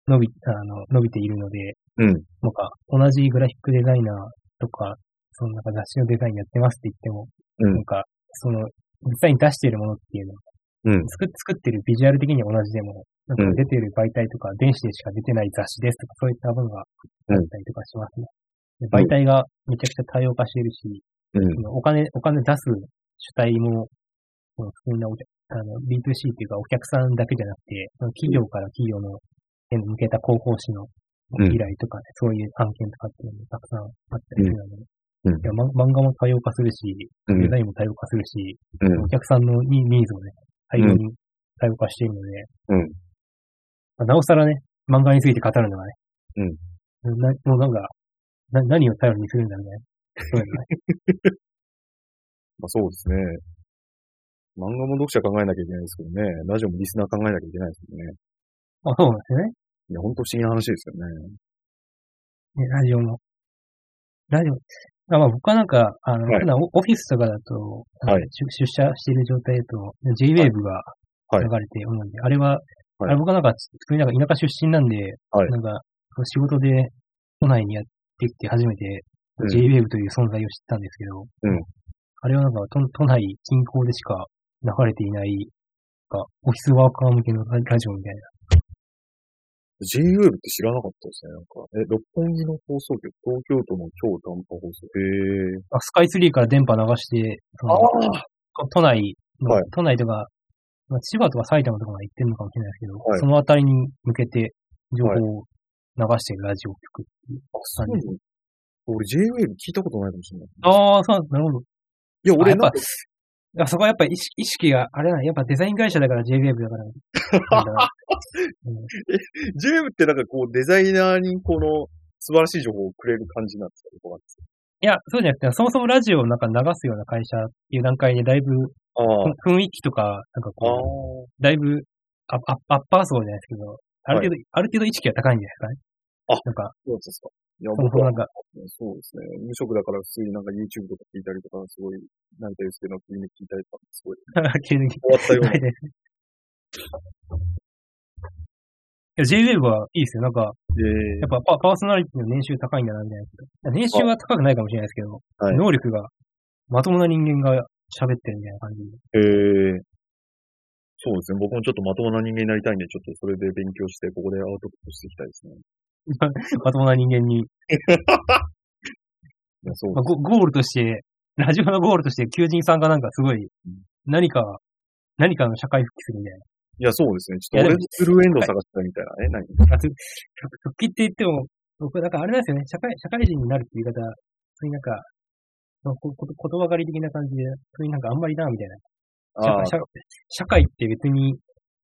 伸び、あの、伸びているので、うん。なんか同じグラフィックデザイナーとか、そのなんか雑誌のデザインやってますって言っても、うんなんか、その、実際に出しているものっていうのは、うん。作作ってるビジュアル的には同じでも、なんかうん出てる媒体とか、電子でしか出てない雑誌ですとか、そういったものがあったりとかしますね。で媒体がめちゃくちゃ多様化しているし、うん。そのお金、お金出す主体も、その普通なお客あの B2C っていうかお客さんだけじゃなくて、企業から企業のへ向けた広報誌のうん依頼とかね、そういう案件とかっていうのもたくさんあったりするので、うんいやま漫画も多様化するし、うんデザインも多様化するし、うんお。客さんのニニーズもね、対応に多様化しているので、うんまあなおさらね、漫画について語るのがね、うんなもうなんか、な何を頼りにするんだみたいな。そういうのねまあそうですね。漫画も読者考えなきゃいけないですけどね。ラジオもリスナー考えなきゃいけないですけどね。あ、そうなんですよね。いや、ほんと不思議な話ですよね。ね、ラジオも。ラジオ。あまあ僕はなんか、あの、はい。普段オオフィスとかだと、はい。出出社している状態だと、J-Wave がはい。流れて思うんで、あれは、はい。あれ僕はなんか、普通になんか田舎出身なんで、はい。なんか、仕事で都内にやってきて初めて、うん。J-Wave という存在を知ったんですけど、うん。あれはなんか都、都内近郊でしか流れていない、オフィスワーカー向けのララジオみたいな。JWave って知らなかったですね。なんか、え、六本木の放送局、東京都の超短波放送。へえ。あスカイツリーから電波流して、そのあ都内の、はい都内とか、まあ、千葉とか埼玉とかまで行ってるのかもしれないですけど、はいそのあたりに向けて情報を流しているラジオ局っていう。あ、そうなんだ俺 JWave 聞いたことないかもしれない。ああ、そうなんなるほど。いや、俺あやっぱなんか、あそこはやっぱ意識意識が、あれなのやっぱデザイン会社だから JWave だから。うん JWave ってなんかこう、デザイナーにこの、素晴らしい情報をくれる感じなんですか？いや、そうじゃなくて、そもそもラジオをなんか流すような会社っていう段階でだいぶ。雰囲気とか、なんかあこう、だいぶアッパー層じゃないですけど、ある程度、ある程度意識が高いんじゃないですかね。あなんか、そうですか。いや、僕はなんか、そうですね。無職だから普通になんか YouTube とか聞いたりとか、すごい、成田祐介の急に聞いたりとか、すごい、急に。終わったような。な [laughs] いや、J-Wave はいいですよ。なんか、えやっぱパパーソナリティの年収高いんだな、みたいな。年収は高くないかもしれないですけど、はい能力が、まともな人間が喋ってるみたいな感じで。ええそうですね。僕もちょっとまともな人間になりたいんで、ちょっとそれで勉強して、ここでアウトプットしていきたいですね。[laughs] まともな人間に、[laughs] いや、そうまあ、ゴゴールとして、ラジオのゴールとして、求人さんがなんかすごい、何か、何かの社会復帰するみたいな。いや、そうですね。ちょっと俺いやでものスルーエンド探したみたいなね。何あ復復帰って言っても、僕、なんかあれなんですよね。社会、社会人になるっていう言い方、そういうなんか、ここ言葉狩り的な感じで、そういうなんかあんまりな、みたいな。ああ社会社会って別に、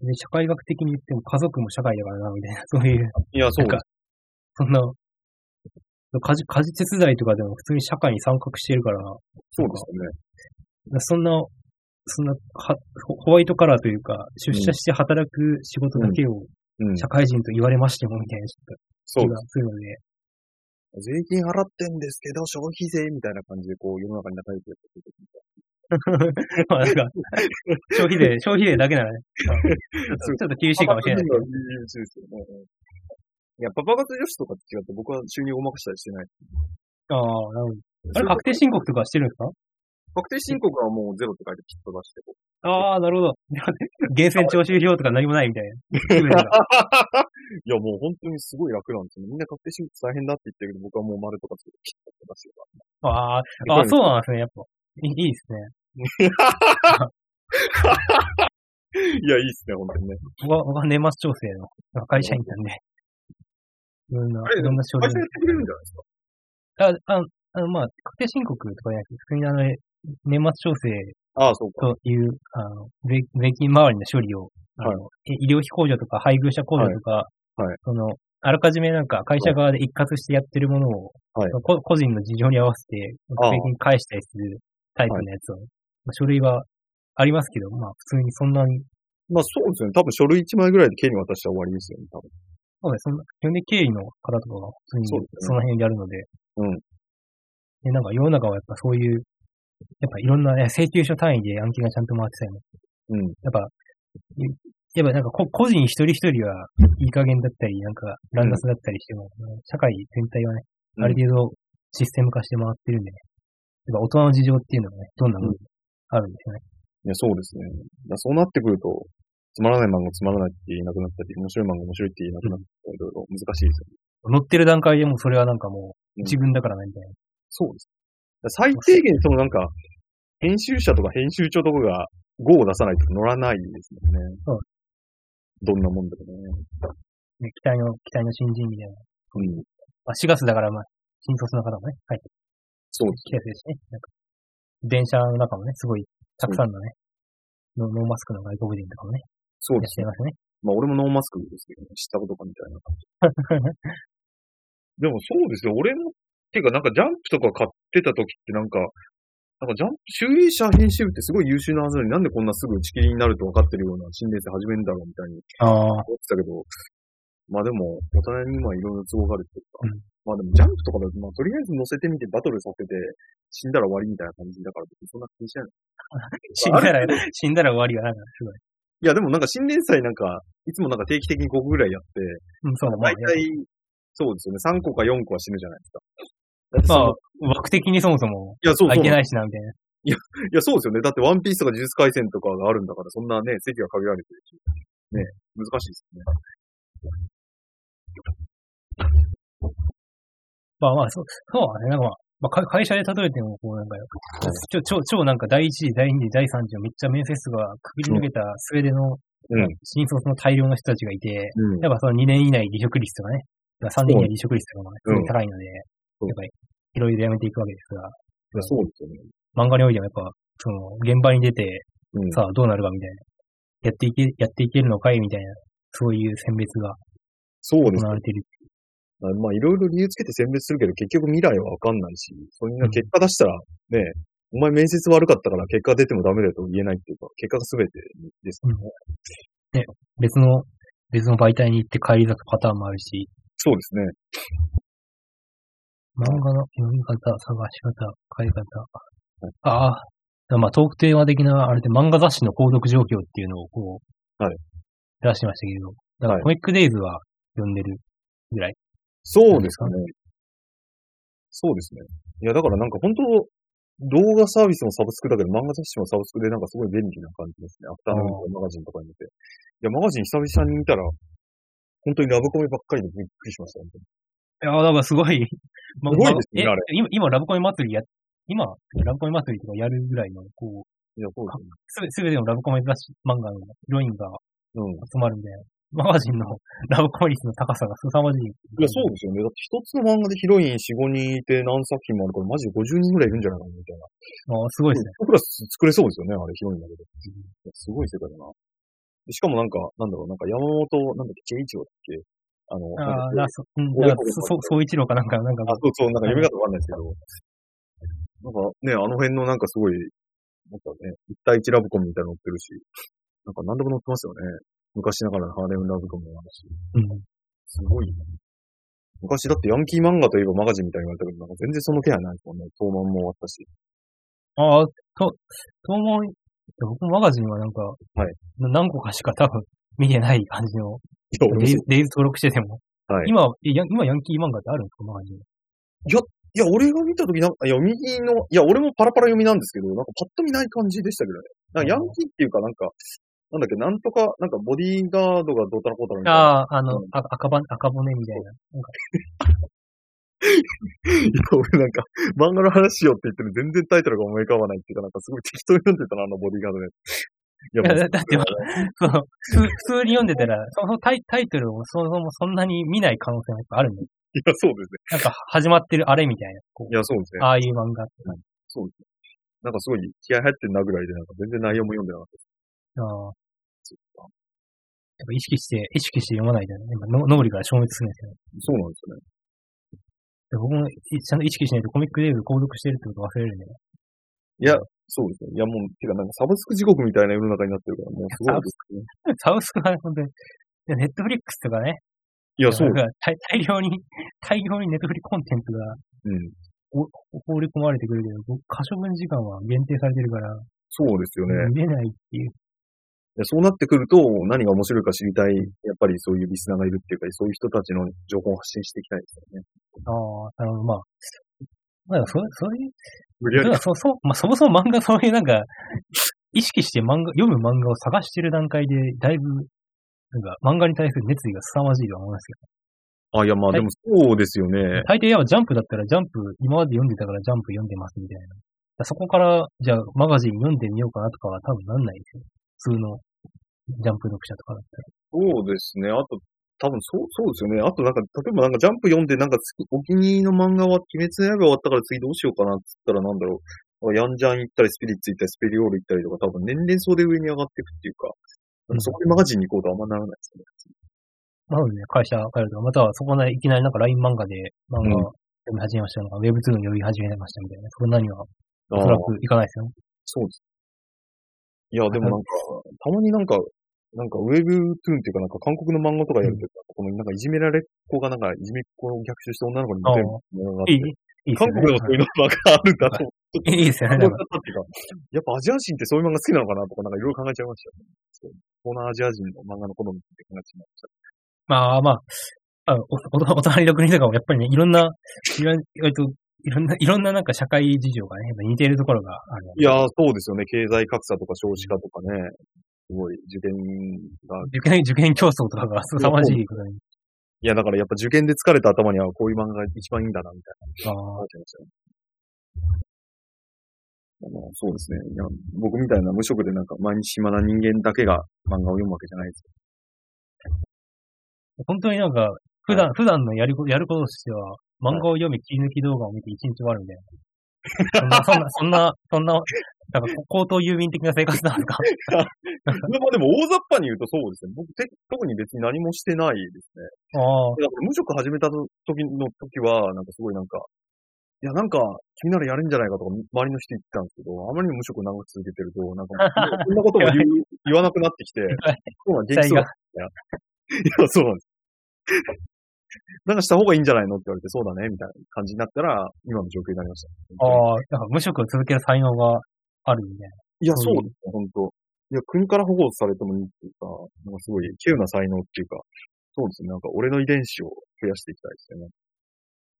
ね社会学的に言っても家族も社会だからな、みたいな、そういう、いや、そうか、そんな、家事、家事手伝いとかでも普通に社会に参画してるから、そうですよね。そんな、そんなは、ホホワイトカラーというか、出社して働く仕事だけをうん。社会人と言われましても、みたいな、ちょっと気そうがするので、税金払ってんですけど、消費税みたいな感じで、こう、世の中に仲良くやってる時みたいまあなんか、消費税、消費税だけならね、ま [laughs] あちょっと厳しいかもしれないけど。厳しいですよね。いや、パパ活女子とかと違って僕は収入をごまかしたりしてない。ああ、なるほど。あれ、確定申告とかしてるんですか？確定申告はもうゼロって書いてピッと出してこう。ああ、なるほど。源泉徴収票とか何もないみたいな。[laughs] いや、もう本当にすごい楽なんですよ。みんな確定申告大変だって言ってるけど、僕はもう丸とかつけてピッと出してるかああ、ら。ああ、そうなんですね、やっぱ。いいですね。[laughs] いや、いいっすね、本当にね。僕は、僕は年末調整の会社員なんで。いろんな、あれいろんな書類会社。やってくれるんじゃないですか？あ、ああの、まあ、確定申告とかじゃなくて、普通にあの、年末調整ああ、そうか。という、あの、税税金周りの処理を、あの、え医療費控除とか配偶者控除とか、はいその、あらかじめなんか会社側で一括してやってるものを、はいこ個人の事情に合わせて、税金返したりするタイプのやつを、まあ書類はありますけど、まあ普通にそんなに、まあそうですね。多分書類1枚ぐらいで経理渡したら終わりですよね、多分。そうね、そんな、基本的に経理の方とかが普通にそうですねその辺でやるので、うん。で、なんか世の中はやっぱそういう、やっぱいろんなね、請求書単位で案件がちゃんと回ってたりもうん。やっぱ、いやっぱなんかこ個人一人一人はいい加減だったり、なんか乱雑だったりしても、社会全体はね、うんある程度システム化して回ってるんでね。やっぱ大人の事情っていうのがね、どんなのあるんですよね。いや、そうですね。だそうなってくると、つまらない漫画つまらないって言えなくなったり、面白い漫画面白いって言えなくなったり、いろいろ難しいですよね。乗ってる段階でもうそれはなんかもううん自分だからなみたいな。そうです。最低限、そのなんか、編集者とか編集長とかが5を出さないと乗らないですもんね。うんどんなもんでもね。ね、期待の、期待の新人みたいな。うん。まあ、4月だからまあ、新卒の方もね、入ってそうです。きやすね。なんか、電車の中もね、すごい、たくさんのね、ノノーマスクの外国人とかもね、そうですいらっしゃい。ますね。まあ俺もノーマスクですけどね、知ったことかみたいな感じ。[laughs] でもそうですよ。俺も、ていうかなんかジャンプとか買ってた時ってなんか、なんかジャンプ、集英社編集部ってすごい優秀なはずなのになんでこんなすぐ打ち切りになると分かってるような新連載始めるんだろうみたいにああ、思ってたけど、まあでも、お互いに今いろんな都合があるっていうか、うんまあでもジャンプとかだと、まあとりあえず乗せてみてバトルさせて、死んだら終わりみたいな感じだからそんな気にしない。[laughs] 死んだら、死んだら終わりがなんかすごい。いやでもなんか新連載なんか、いつもなんか定期的に5個ぐらいやって、うん、そう、まあ大体、そうですよね。3個か4個は死ぬじゃないですか。だってそまのあ、枠的にそもそも、いや、そうそう。いないしな、みたいな。や、そうですよね。だってワンピースとか呪術回戦とかがあるんだから、そんなね、席が限られてるし。ね、難しいですよね。まあまあ、そう、そうだね。なんかまあ、まあ、か会社で例えても、こうなんか、ちょ超、超なんか第一次、第二次、第三次のめっちゃ面接がくぐり抜けたスウェーデンのうん。新卒の大量の人たちがいて、うん。やっぱその2年以内離職率とかね、3年以内離職率とかもね、すうんごい高いので、うんやっぱり、いろいろやめていくわけですが、そうですよね。漫画においてもやっぱ、その、現場に出て、うん。さあどうなるかみたいな、やっていけ、やっていけるのかいみたいな、そういう選別がそうです行われている。まあ、いろいろ理由つけて選別するけど、結局未来はわかんないし、そんな結果出したら、ね、お前面接悪かったから結果出てもダメだと言えないっていうか、結果が全てですよね。別の、別の媒体に行って帰り咲くパターンもあるし、そうですね。漫画の読み方、探し方、買い方。ああ、まあトークテーマ的な、あれで漫画雑誌の購読状況っていうのをこう、はい。出してましたけど、だからはいコミックデイズは読んでるぐらい。そうですかね。そうですね。いや、だからなんか本当、動画サービスもサブスクだけど、漫画雑誌もサブスクでなんかすごい便利な感じですね。アフターヌーマガジンとかに見て。いや、マガジン久々に見たら、本当にラブコメばっかりでびっくりしました、本当に。いや、だからすごい、ま [laughs] すごいですねまあれ今、今ラブコメ祭りや、今、ラブコメ祭りとかやるぐらいの、こう、いや、そうですね。すべ、すべてのラブコメ雑誌漫画のヒロインがうん。集まるみたいな。マガジンのラブコメ率の高さが凄まじい。いや、そうですよね。だって一つの漫画でヒロイン4、5人いて何作品もあるから、マジで50人ぐらいいるんじゃないかな、みたいな。あすごいですね。僕ら作れそうですよね、あれ、ヒロインだけど。いやすごい世界だな。でしかもなんか、なんだろう、なんか山本、なんだっけ、チェイチロだっけ？あの、ああ、そ、うん、そ、そう一郎かなんか、なんか、あ、そうそう、なんか読み方わかんないですけど、なんかね、あの辺のなんかすごい、なんかね、一対一ラブコメみたいなの載ってるし、なんか何でも載ってますよね。昔ながらのハーレムラブコあるし、うん。すごい。昔だってヤンキー漫画といえばマガジンみたいに言われたけど、なんか全然その気配ないですもんね。東漫も終わったし。ああ、と、東門、僕マガジンはなんか、はいな何個かしか多分見てない感じの、いや、俺デイもズデイズ登録してても。はい今、えヤン今ヤンキー漫画ってあるんですかマガジン。いや、俺が見たときなんか、いや、右の、いや、俺もパラパラ読みなんですけど、なんかパッと見ない感じでしたけどね。なんかヤンキーっていうか、なんか、なんだっけ、なんとか、なんかボディーガードがどうたらこうたらみたいな。ああ、あの、うんあ赤羽、赤骨みたいな。なんかいや、[laughs] 俺なんか、漫画の話しようって言ってる全然タイトルが思い浮かばないっていうか、なんかすごい適当に読んでたな、あのボディーガードで。いや、いやだってまあその、普普通に読んでたら、そのタイタイトルをそもそもそんなに見ない可能性もやっぱあるんで。いや、そうですね。なんか始まってるあれみたいな。いや、そうですね。ああいう漫画って。そうですね。なんかすごい気合入ってんなぐらいで、なんか全然内容も読んでなかったです。ああっぱ意識して、意識して読まないとね、脳裏から消滅するんですよね。そうなんですよね。で僕もいちゃんと意識しないとコミックデーブ購読してるってこと忘れるんでね。いや、そうですね。いやもう、てかなんかサブスク地獄みたいな世の中になってるから、もうすごいですね。サブスク [laughs] はね、本当に。でネットフリックスとかね。いや、そうなんか大大量に、[laughs] 大量にネットフリコンテンツがうん。お放り込まれてくるけど、僕可処分時間は限定されてるから、そうですよね。見れないっていう。でそうなってくると、何が面白いか知りたい、やっぱりそういうリスナーがいるっていうか、そういう人たちの情報を発信していきたいですよね。ああ、なるほど、まあ。まあ、そう、そういう、無理やり。そう、そう、まあ、そもそも漫画、そういうなんか、意識して漫画、読む漫画を探してる段階で、だいぶ、なんか、漫画に対する熱意が凄まじいとは思いますけあ、いや、まあでもそうですよねど。。大抵やっぱジャンプだったら、ジャンプ、今まで読んでたからジャンプ読んでますみたいな。そこから、じゃあ、マガジン読んでみようかなとかは多分なんないですよ。普通の、ジャンプ読者とかだったら。そうですね。あと、多分そう、そうですよね。あとなんか、例えばなんかジャンプ読んで、なんかお気に入りの漫画は、鬼滅の刃終わったから次どうしようかなって言ったらなんだろう。ヤンジャン行ったり、スピリッツ行ったり、スペリオール行ったりとか、多分年齢層で上に上がっていくっていうか、なんかそこにマガジンに行こうとはあんまならないですよね。なのでね、会社帰るとか、またはそこでいきなりなんか LINE 漫画で漫画を読み始めましたとか、Web2 の読み始めましたみたいな、そんなにはおそらくいかないですよね。そうです。いや、でもなんか、たまになんか、なんかウェブトゥーンっていうかなんか韓国の漫画とかやると、このなんかいじめられっ子がなんかいじめっ子を逆襲した女の子に全部物があっていい、いいです韓。国でもそういうのがあるんだと。いいですよね。やっぱアジア人ってそういう漫画好きなのかなとかなんかいろいろ考えちゃいましたよね。そう東南アジア人の漫画の好みって考えちゃいました。まあまあ、あおおお隣の国とかもやっぱりね、いろんな、割といろんな、いろんななんか社会事情がね、似ているところがある。いやー、そうですよね。経済格差とか少子化とかね。すごい、受験が。受験、受験競争とかが凄まじいことに。いや、だからやっぱ受験で疲れた頭にはこういう漫画が一番いいんだな、みたいな。あ考えちゃいましたよあのそうですね。いや僕みたいな無職でなんか毎日暇な人間だけが漫画を読むわけじゃないです。本当になんか、普段、普段のやること、やることとしては、漫画を読み、切り抜き動画を見て一日終わるみたいな。そんな、そんな、そんな、そんな、なんか、高等郵便的な生活なんですか？まあでも大雑把に言うとそうですね。僕て特に別に何もしてないですね。ああ、だから無職始めた時の時は、なんかすごいなんか、いやなんか、君ならやるんじゃないかとか周りの人言ってたんですけど、あまりに無職長く続けてると、なんか、そんなことも言う [laughs] 言わなくなってきて、そうなん元気そうだいや、そうなんです。[laughs] なんかした方がいいんじゃないのって言われて、そうだね、みたいな感じになったら、今の状況になりました。ああ、なんか無職を続ける才能があるみたいいや、そいうですね、本当いや、国から保護されてもいいっていうか、なんかすごい、稀有な才能っていうか、そうですね、なんか俺の遺伝子を増やしていきたいですよね。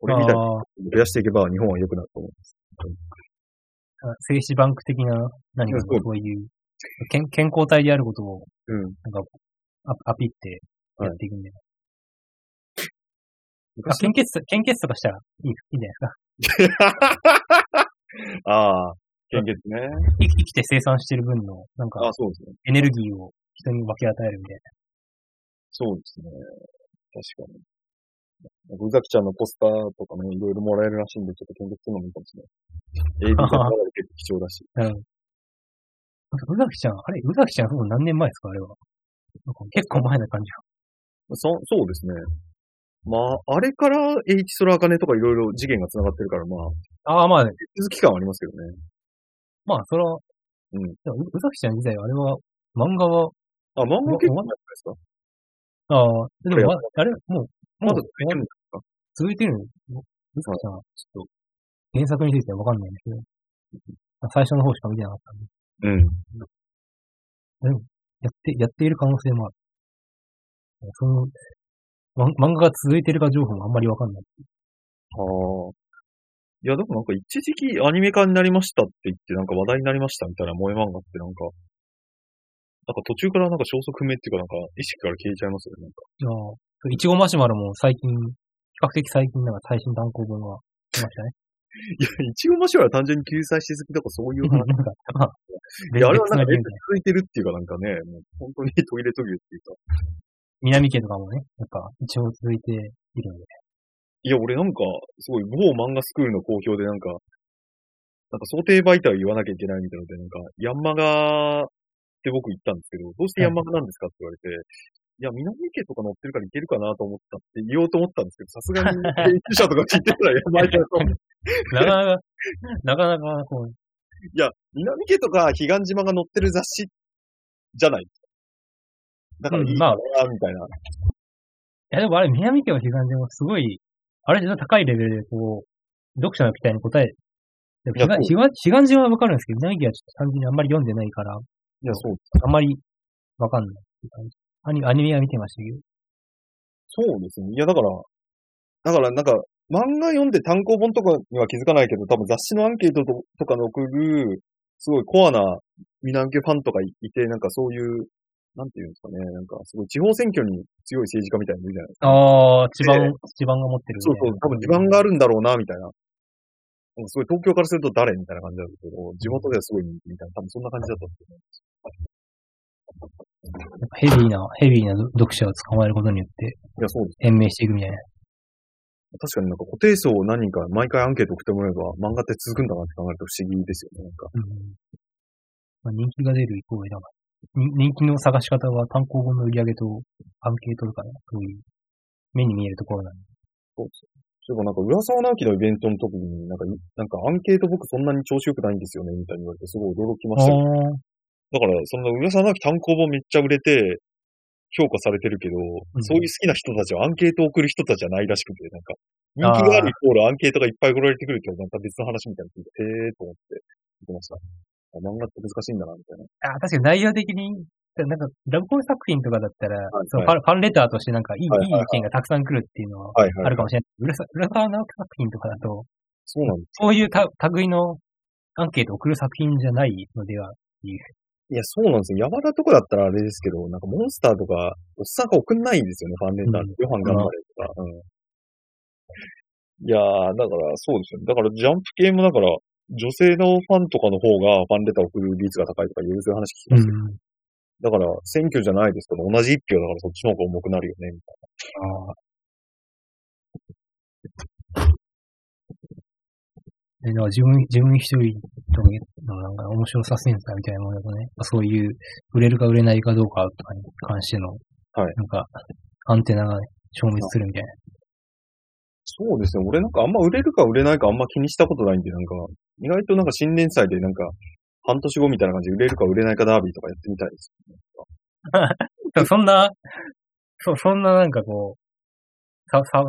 俺みたいに増やしていけば日本は良くなると思います。精子バンク的な何かそういう健健康体であることをうん。なんかアアピってやっていくんで。あ昔献血、献血とかしたらいいいいんじゃないですか？[laughs] ああ、献血ね。生き生きて生産してる分の、なんかああ、そうですね。エネルギーを人に分け与えるみたいそうですね。確かに。宇崎ちゃんのポスターとかね、いろいろもらえるらしいんで、ちょっと献血するのもいいかもしれない。AD がかなり結構貴重だし。な。[laughs] うん。宇崎ちゃん、あれ宇崎ちゃん、何年前ですかあれは。なんか結構前な感じそそうですね。まあ、あれから H ソラアカネとかいろいろ事件が繋がってるから、まあ、が。ああ、まあ、続き感はありますけどね。まあ、それは、うんでも宇崎ちゃん自体、あれは、漫画は、あ、漫画結構じゃないですか。ああ、でも、まあれ、もう、もうまだ続いてるんですか続いてるの？宇崎ちゃんは、ちょっと、原作についてはわかんないんですけど、最初の方しか見てなかったんで、うん。やって、やっている可能性もある。その、ま漫画が続いてるか情報もあんまりわかんない。はあ。いや、でもなんか一時期アニメ化になりましたって言って、なんか話題になりましたみたいな萌え漫画ってなんか、なんか途中からなんか消息不明っていうかなんか意識から消えちゃいますよね。なんかああ、いちごマシュマロも最近、比較的最近なんか最新単行本が出ましたね。[laughs] いや、いちごマシュマロは単純に救済し好きとかそういう話。なんか、まあ、いや、あれはなんか続いてるっていうかなんかね、もう本当に途切れ途切れっていうか。南家とかもね、やっぱ一応続いているんで。いや、俺なんか、すごい某漫画スクールの好評でなんか、なんか想定媒体を言わなきゃいけないみたいなので、なんか、ヤンマガって僕言ったんですけど、どうしてヤンマガなんですかって言われて、いや、南池とか乗ってるからいけるかなと思ったって言おうと思ったんですけど、さすがに [laughs] 編集者とか聞いてたらやばいなと。なかなか、なかなか、こう、いや、南家とか彼岸島が載ってる雑誌じゃないですか。だからいいかな、みたいな。いやでもあれ、南家の彼岸島もすごい、あれじゃ高いレベルでこう、読者の期待に応え、いや彼岸彼岸彼岸島はわかるんですけど、南家はちょっと単純にあんまり読んでないから、いや、そう。あんまりわかんないって感じ。アニアニメは見てましたけど。そうですね。いや、だから、だからなんか、漫画読んで単行本とかには気づかないけど、多分雑誌のアンケートととかの送る、すごいコアな南家ファンとかいて、なんかそういう、なんていうんですかね、なんかすごい地方選挙に強い政治家みたいなのいるじゃないですか。ああ、地盤、地盤が持ってるそうそう、多分地盤があるんだろうな、みたいな。なんかすごい東京からすると誰みたいな感じなんですけど、地元ではすごい人気みたいな、多分そんな感じだったんですよね。ヘビーな、ヘビーな読者を捕まえることによっていや、そうです。延命していくみたいな。確かになんか固定層を何人か毎回アンケート送ってもらえば漫画って続くんだなって考えると不思議ですよね。なんか。うんまあ、人気が出るイコールだから。に人気の探し方は単行本の売り上げとアンケートとかね、そういう目に見えるところなんで。そうですよ。そういえばなんか浦沢直樹のイベントの時に、なんか、なんかアンケート僕そんなに調子良くないんですよね、みたいに言われてすごい驚きましただから、その浦沢直樹単行本めっちゃ売れて、評価されてるけど、んそういう好きな人たちはアンケートを送る人たちじゃないらしくて、なんか、人気があるイコールアンケートがいっぱい送られてくるってまた別の話みたいなの聞いて、へーと思って見てました。あ漫画って難しいんだな、みたいな。あ、確かに内容的に、なんか、ラブコン作品とかだったら、いそのファンファンレターとしてなんかいい、はいはいはいいい意見がたくさん来るっていうのははいはい。あるかもしれない。浦沢浦沢直樹作品とかだと、そうなんです。そういうた類のアンケートを送る作品じゃないのではっていう。いや、そうなんですよ。山田とかだったらあれですけど、なんかモンスターとか、おっさんが送んないんですよね、ファンレターで。ヨハン頑張れとか。うん。いやー、だからそうですよね。だからジャンプ系もだから、女性のファンとかの方がファンレターを送る率が高いとかいうそういう話聞きますよ。ん。だから、選挙じゃないですけど、同じ一票だからそっちの方が重くなるよね、みたいああ。で、なんか自分、自分一人のなんか面白さセンサーみたいなものだとね、そういう売れるか売れないかどうかとかに関しての、はいなんか、アンテナが、ね、消滅するみたいな。そうですね。俺なんかあんま売れるか売れないかあんま気にしたことないんで、なんか、意外となんか新連載でなんか、半年後みたいな感じで売れるか売れないかダービーとかやってみたいです。で [laughs] もそんな、そ、そんななんかこう、サ、サ、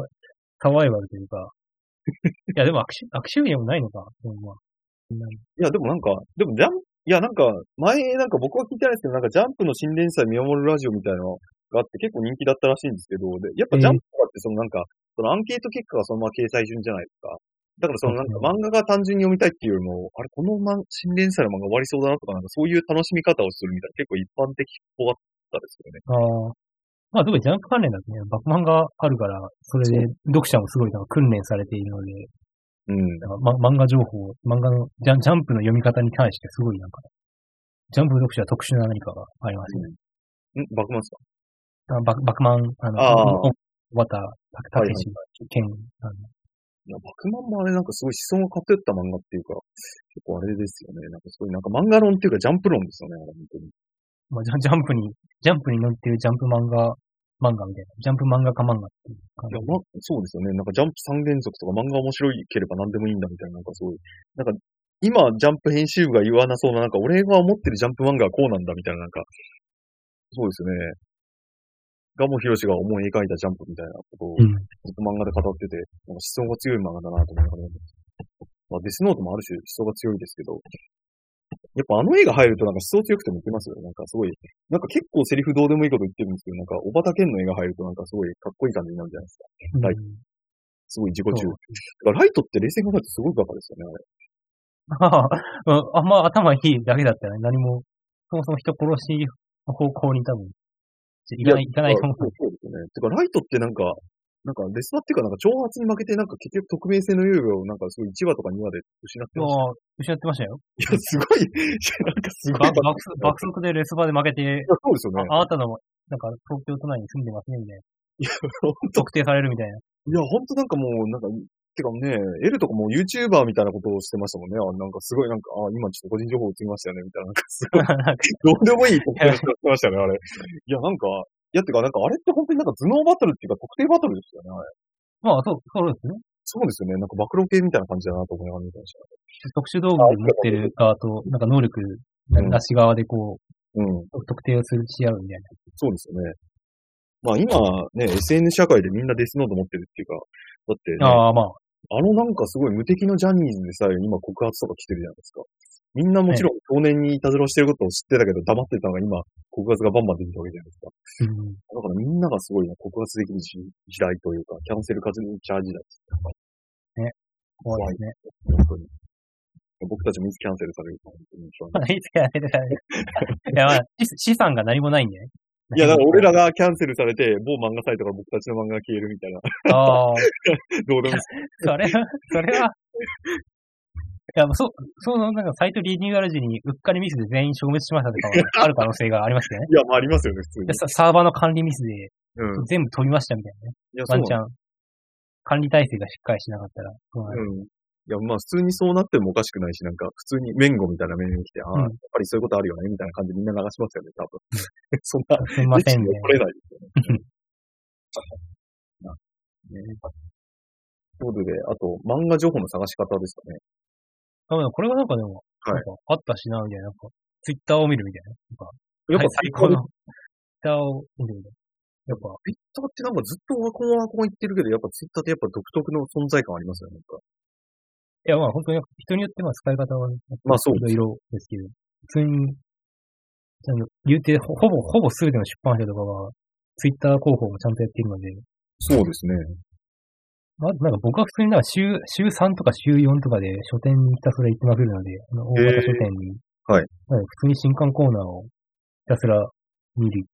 サバイバルというか、[laughs] いやでも悪趣悪趣味でもないのか、でもまあいや、でもなんか、でもジャン、いや、なんか、前、なんか僕は聞いてないですけど、なんかジャンプの新連載見守るラジオみたいなのがあって結構人気だったらしいんですけど、で、やっぱジャンプとかってそのなんか、そのアンケート結果がそのまま掲載順じゃないですか。だからそのなんか漫画が単純に読みたいっていうよりも、あれ、この漫新連載の漫画終わりそうだなとか、なんかそういう楽しみ方をするみたいな結構一般的っぽかったですよね。ああ。まあ、特にジャンプ関連だとね、バクマンがあるから、それで読者もすごいなんか訓練されているので、うん。なんか、ま、漫画情報、漫画のジャン、ジャンプの読み方に関してすごいなんか、ジャンプ読者は特殊な何かがありますね。んバクマンですか？あババクマン、あの、ああお小畑、たけし、剣、あのいや、バクマンもあれなんかすごい思想が偏った漫画っていうか、結構あれですよね。なんかすごいなんか漫画論っていうかジャンプ論ですよね、あれ本当に。まあ、ジャジャンプに、ジャンプに載ってるジャンプ漫画、漫画みたいな。ジャンプ漫画家漫画っていう感じいや、ま、そうですよね。なんかジャンプ三連続とか漫画面白いければ何でもいいんだみたいな、なんかそういう、なんか、今、ジャンプ編集部が言わなそうな、なんか、俺が思ってるジャンプ漫画はこうなんだみたいな、なんか、そうですよね。ガモヒロシが思い描いたジャンプみたいなことを、ずうん。っと漫画で語ってて、なんか思想が強い漫画だなと思いながらまあ、デスノートもある種思想が強いですけど、やっぱあの絵が入るとなんか思想強くてもいけますよね。なんかすごい、なんか結構セリフどうでもいいこと言ってるんですけど、なんか、小畑健の絵が入るとなんかすごいかっこいい感じになるじゃないですか。はいうんすごい自己中。だからライトって冷静に考えるとすごいバカですよね、あれ。あ [laughs] あ、あんま頭いいだけだったら何も、そもそも人殺しの方向に多分、いかない、いかないと思う。そうですよね。てか、ライトってなんか、なんか、レスパっていうか、なんか、挑発に負けて、なんか、結局、匿名性の猶予を、なんか、すごい1話とか2話で失ってました。ああ、失ってましたよ。いや、すごい、なんか、すごいば爆速爆速でレスバで負けて、いやそうですよね。ああなたの、なんか東京都内に住んでますね、みたいな。ほんと特定されるみたいな。いや、ほんとなんかもう、なんか、てかね、エルとかもう YouTuber みたいなことをしてましたもんね。あなんかすごいなんか、あ今ちょっと個人情報移りましたよね、みたいな。なんかすごい、[laughs] どうでもいいてましたね、あれ。いや、なんか、いや、ってか、なんかあれって本当になんか頭脳バトルっていうか特定バトルですよね、あれ。まあ、そう、そうですね。そうですよね。なんか暴露系みたいな感じだなと思いながら見てました。特殊道具で持ってる側と、なんか能力なし側でこう、うん。特定をするし合うみたいな。そうですよね。まあ今ね、SN 社会でみんなデスノート持ってるっていうか、だって、ね、あああ、まあ。のなんかすごい無敵のジャニーズでさえ今告発とか来てるじゃないですか。みんなもちろん少年にいたずらしてることを知ってたけど黙ってたのが今告発がバンバン出てるわけじゃないですか。うん。だからみんながすごいな告発できる時時代というか、キャンセルカズルチャー時代です。怖いですね。本当に。僕たちもいつキャンセルされるか本当に不安まあ、[laughs] いつかやれる。いや、まあ、資資産が何もないんでね。いや、だから俺らがキャンセルされて、某漫画サイトから僕たちの漫画が消えるみたいな。ああ、[laughs] どうでもいい。それは、それは、いや、そう、そう、なんかサイトリニューアル時にうっかりミスで全員消滅しましたとかは [laughs] ある可能性がありますよね。いや、まあありますよね、普通にで。ササーバーの管理ミスでうん。全部飛びましたみたいなね。いや、ワンチャン。管理体制がしっかりしなかったら。そうなるうん。いや、まあ普通にそうなってもおかしくないし、なんか普通にメンゴみたいなメールに来て、ああ、うんやっぱりそういうことあるよね、みたいな感じでみんな流しますよね、多分。[laughs] そんな、すいませんね。取れないですよね。[laughs] ねということで、あと、漫画情報の探し方ですかね。あこれはなんかでも、はいなんかあったしな、みたいな。なんか、ツイッターを見るみたいな。なんかやっぱ最高のツイッターを見るみたいな。やっぱ、ツイッターってなんかずっとワコンワコン言ってるけど、やっぱツイッターってやっぱ独特の存在感ありますよね。いやまあ本当に人によってまあ使い方は、まあそういろいろですけど、普通に、あの、言うて、ほほぼ、ほぼ全ての出版社とかは、ツイッター広報もちゃんとやってるので、そうですね。まずなんか僕は普通になんか週、週3とか週4とかで書店にひたすら行ってまくるので、あの大型書店に、はい。普通に新刊コーナーをひたすら見る。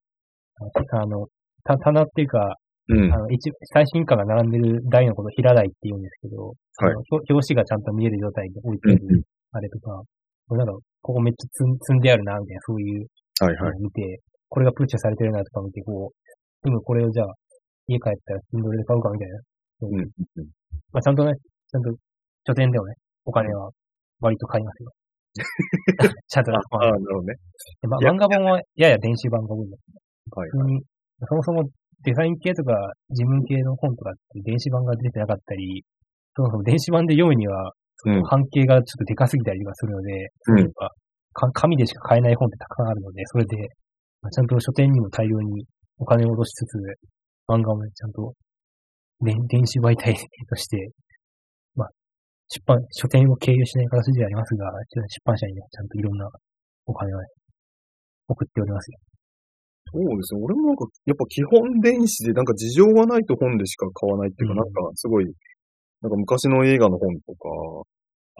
あの、た棚っていうか、うんあ。の一最新刊が並んでる台のこと平台って言うんですけど、はい表表紙がちゃんと見える状態で置いてうんる、あれとか、これなんか、ここめっちゃ積ん積んであるな、みたいな、そういうはいはい。見て、これがプッシュされてるなとか見て、こう、でもこれをじゃあ、家帰ったら Kindle で買うかみたいな。うん。うんまあ、ちゃんとね、ちゃんと書店でもね、お金は割と買いますよ。ちゃんと、あ、まああなるほどね。でま漫画本はやや電子版が多いんだはい普通に、そもそもデザイン系とか事務系の本とかって電子版が出てなかったり、そもそも電子版で読むには、うん。半径がちょっとでかすぎたりとかするので、うん紙でしか買えない本ってたくさんあるので、それで、まあちゃんと書店にも大量にお金を落としつつ、漫画もね、ちゃんと、電電子媒体として、まあ、出版、書店を経由しない形ではありますが、出版社にね、ちゃんといろんなお金をね、送っておりますよ。そうですね。俺もなんか、やっぱ基本電子で、なんか事情がないと本でしか買わないっていうか、うんなんかすごい、なんか昔の映画の本とか、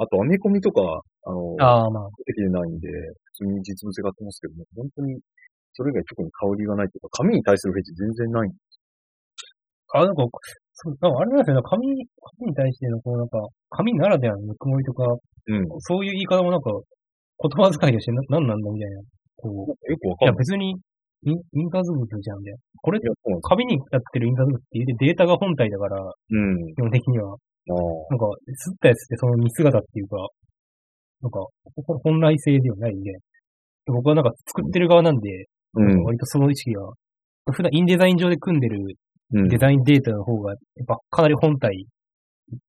あとアメコミとか、あの、ああ、まあ、出てきてないんで、普通に実物買ってますけども、本当に、それ以外特に香りがないというか、紙に対するフェチ全然ない。あ、なんか、そう、なんかあれなんですよね、紙、紙に対しての、こうなんか、紙ならではのぬくもりとか、うん。よそういう言い方もなんか、言葉遣いとしてな何なんだみたいな。こう、いやくわかんない。別に、イン印刷物じゃんみたいな。これい、や、そうなんです紙にやってる印刷物って言うてデータが本体だから、うん。基本的には。なんか、吸ったやつってその見姿っていうか、なんか、ほ本来性ではないんで、僕はなんか作ってる側なんで、うん。割とその意識が、普段インデザイン上で組んでるうん。デザインデータの方が、やっぱかなり本体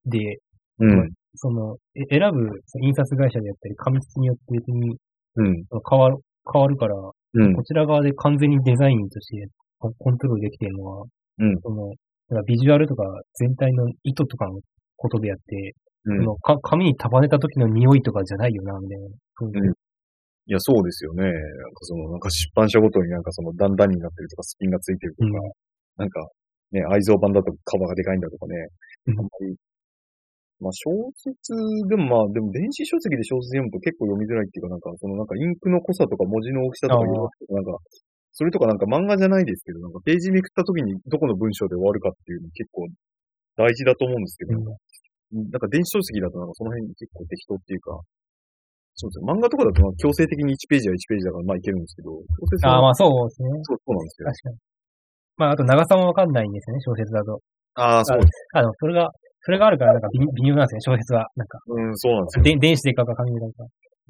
で、うん。その、え選ぶその印刷会社であったり、紙質によって別にうん。変わる、変わるから、うん。こちら側で完全にデザインとしてココントロールできているのは、うんその、だからビジュアルとか全体の意図とかのことであって、うんそのか紙に束ねた時の匂いとかじゃないよな、みたいな。そういういや、そうですよね。なんかその、なんか出版社ごとになんかその段々になってるとか、スピンがついてるとか、うんなんか、ね、愛蔵版だとカバーがでかいんだとかね。うんあんまり、まあ小説でもまあ、でも電子書籍で小説読むと結構読みづらいっていうか、なんか、そのなんかインクの濃さとか文字の大きさとかあー言われてなんか、それとかなんか漫画じゃないですけど、なんかページめくった時にどこの文章で終わるかっていうの結構大事だと思うんですけど、うんなんか電子書籍だとなんかその辺結構適当っていうか、そうですよ。漫画とかだとまあ強制的に1ページは1ページだからまあいけるんですけど、ああ、はまあそうですね。そうそうなんですよ。確かに。まあ、あと長さもわかんないんですよね、小説だと。ああ、そうああの、それが、それがあるから、なんか微微妙なんですね、小説は。なんか、うん、そうなんですよ。で電子で書くか紙で書くか。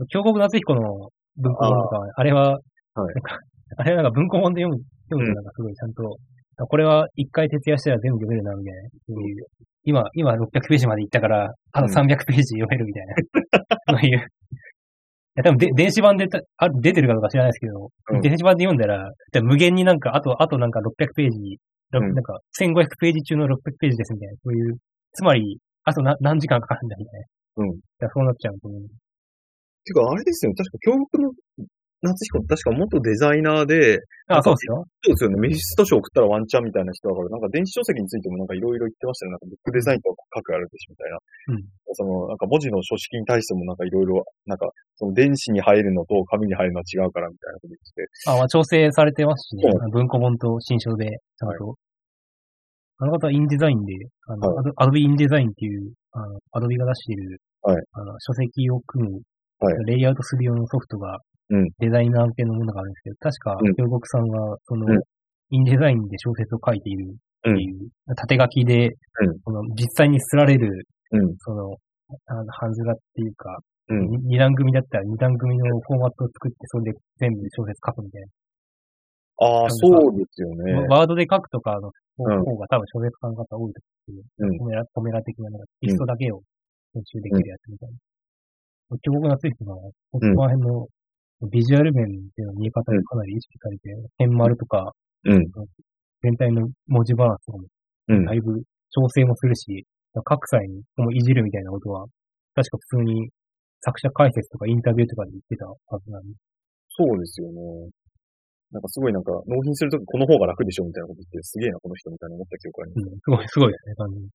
京極夏彦の文庫本とか、あれは、はいなんか、[laughs] あれはなんか文庫本で読む、読むとなんかすごいちゃんと、あこれは一回徹夜したら全部読めるな、みたいな。そういう、今、今600ページまで行ったから、あとうん300ページ読めるみたいな。[laughs] そういう。いや、多分で、電子版でたあ出てるかどうか知らないですけど、うん電子版で読んだら、無限になんか、あと、あとなんか600ページ、なんか1500ページ中の600ページですみたいな、そういう、つまり、あとな何時間かかるんだみたいな。うんいやそうなっちゃうと思う。てか、あれですよね。確か、京極の夏彦って確か元デザイナーで、あ、そうですよ。そうですよね。メフィスト賞送ったらワンチャンみたいな人だから、なんか電子書籍についてもなんかいろいろ言ってましたよね。なんかブックデザインとか書くあるでしょみたいな。うんその、なんか文字の書式に対してもなんかいろいろ、なんか、その電子に入るのと紙に入るのは違うからみたいなこと言ってて。あ、まあ、調整されてますしねそ。文庫本と新書で、ちゃんと。あの方はインデザインで、あの、はアドアドビインデザインっていう、あの、アドビが出している、はいあの、書籍を組む、はいレイアウトする用のソフトが、うんデザイナー向けのものがあるんですけど、確かうん、京極さんは、その、うんインデザインで小説を書いているうんっていう、縦書きで、んその実際に刷られる、うん。その、あの、ハンズラっていうか、うん。に二段組だったら二段組のフォーマットを作って、それで全部小説書くみたいな。ああ、そうですよね。ワードで書くとかの方うんが多分小説家の方多いと思うんですけど、コメラ、コメラ的な、なんかテキストだけを編集できるやつみたいな。京極夏彦が、この辺のビジュアル面での見え方がかなり意識されて、点丸とか、うん。全体の文字バランスとかもうんだ。いぶ調整もするし、書く際にこのいじるみたいなことは、確か普通に作者解説とかインタビューとかで言ってたはずなんで。そうですよね。なんかすごいなんか、納品するときこの方が楽でしょみたいなこと言って、すげえな、この人みたいな思った記憶あります。うん、すごい、すごいですね、感じ。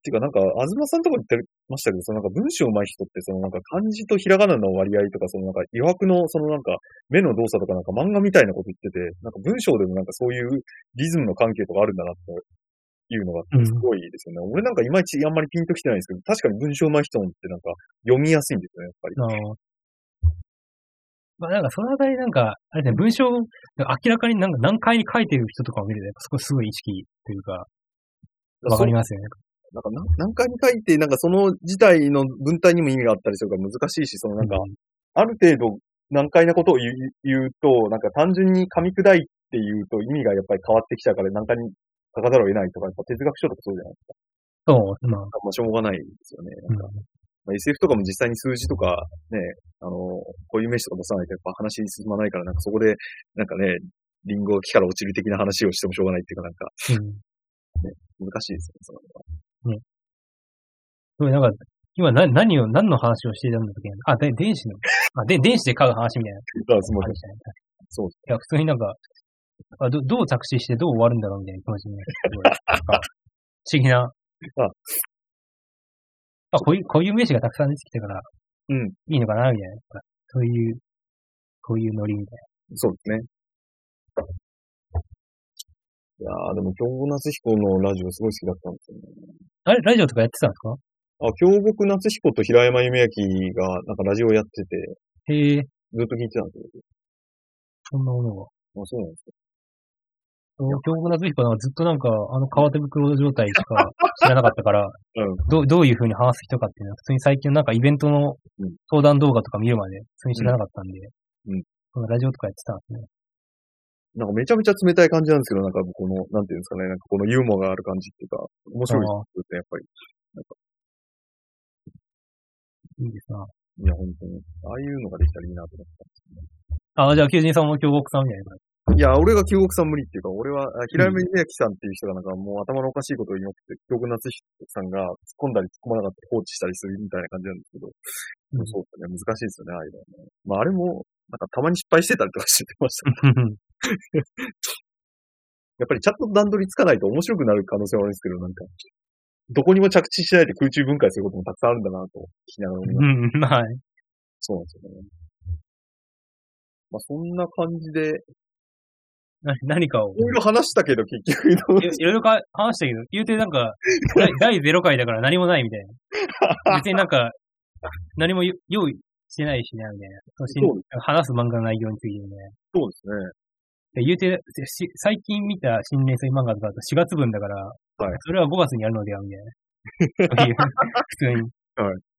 ていうかなんか、東さんとか言ってましたけど、そのなんか文章上手い人って、そのなんか漢字とひらがなの割合とか、そのなんか余白のそのなんか目の動作とかなんか漫画みたいなこと言ってて、なんか文章でもなんかそういうリズムの関係とかあるんだなっていうのがうんすごいですよね。俺なんかいまいちあんまりピンときてないんですけど、確かに文章上手い人ってなんか読みやすいんですよね、やっぱり。まあなんかそのあたりなんか、あれですね、文章、明らかになんか難解に書いてる人とかを見ると、やっぱそこすごい意識というか、わかりますよね。なんかな何回に書いて、なんかその自体の文体にも意味があったりするから難しいし、そのなんか、ある程度難解なことを言う言うと、なんか単純に噛み砕いて言うと意味がやっぱり変わってきちゃうから難解に書かざるを得ないとか、やっぱ哲学書とかそうじゃないですか。そう、まあ、まあしょうがないですよね。うんまあ、SF とかも実際に数字とかね、あの、こういう名詞とか出さないとやっぱ話進まないから、なんかそこで、なんかね、リンゴが木から落ちる的な話をしてもしょうがないっていうかなんかうん。難しいですよね、その辺は。すごいなんか、今な、何を、何の話をしていたんだっけあ、で、電子の、あ、で、電子で買う話みたいなあすごい話。でしたね。そういや、普通になんか、あどどう着地してどう終わるんだろうみたいな気持ちになって、すごいなんか不思議な。あ、こういう、こういう名詞がたくさん出てきたから、うん。いいのかなみたいな。そういう、こういうノリみたいそうですね。いやー、でも、京極夏彦のラジオすごい好きだったんですよね。な。あれ、ラジオとかやってたんですか？あ、京極夏彦と平山夢明が、なんかラジオやってて、へえ、ずっと聞いてたんですよ。そんなものが。あ、そうなんですか。京極夏彦なんかずっとなんか、あの革手袋状態しか知らなかったから、[laughs] うん。どう、どういう風に話す人かっていうのは、普通に最近なんかイベントのうん相談動画とか見るまで、普通に知らなかったんで、うんそのラジオとかやってたんですね。なんかめちゃめちゃ冷たい感じなんですけど、なんかこの、なんていうんですかね、なんかこのユーモアがある感じっていうか、面白いですね、やっぱり。いいですな。いや、本当に。ああいうのができたらいいなと思ってあ、じゃあ、求人さんも京極さんみたいな。た。いや、俺が京極さん無理っていうか、俺は、あ平山夢明さんっていう人がなんかもう頭のおかしいことを言いまくって、京極夏彦さんが突っ込んだり突っ込まなかったり放置したりするみたいな感じなんですけど、うんそうですね、難しいですよね、ああいうのはね。まあ、あれも、なんかたまに失敗してたりとかしてました。[laughs] やっぱりちゃんと段取りつかないと面白くなる可能性はあるんですけど、なんか、どこにも着地しないで空中分解することもたくさんあるんだなと聞きながら思いましたうん、[laughs] はい。そうなんですよね。まあ、そんな感じで、な何かをい、ろいろ話したけど、結局いいろいろか話したけど、言うてなんか、第 [laughs] 第0回だから何もないみたいな。[laughs] 別になんか、何もよ用意してないしな、みたいな。そし話す漫画の内容についてね。そうですね。で言うて、し最近見た新連載漫画とかだと4月分だから、はいそれは5月にやるのでは、みたいな。[laughs] 普通に。い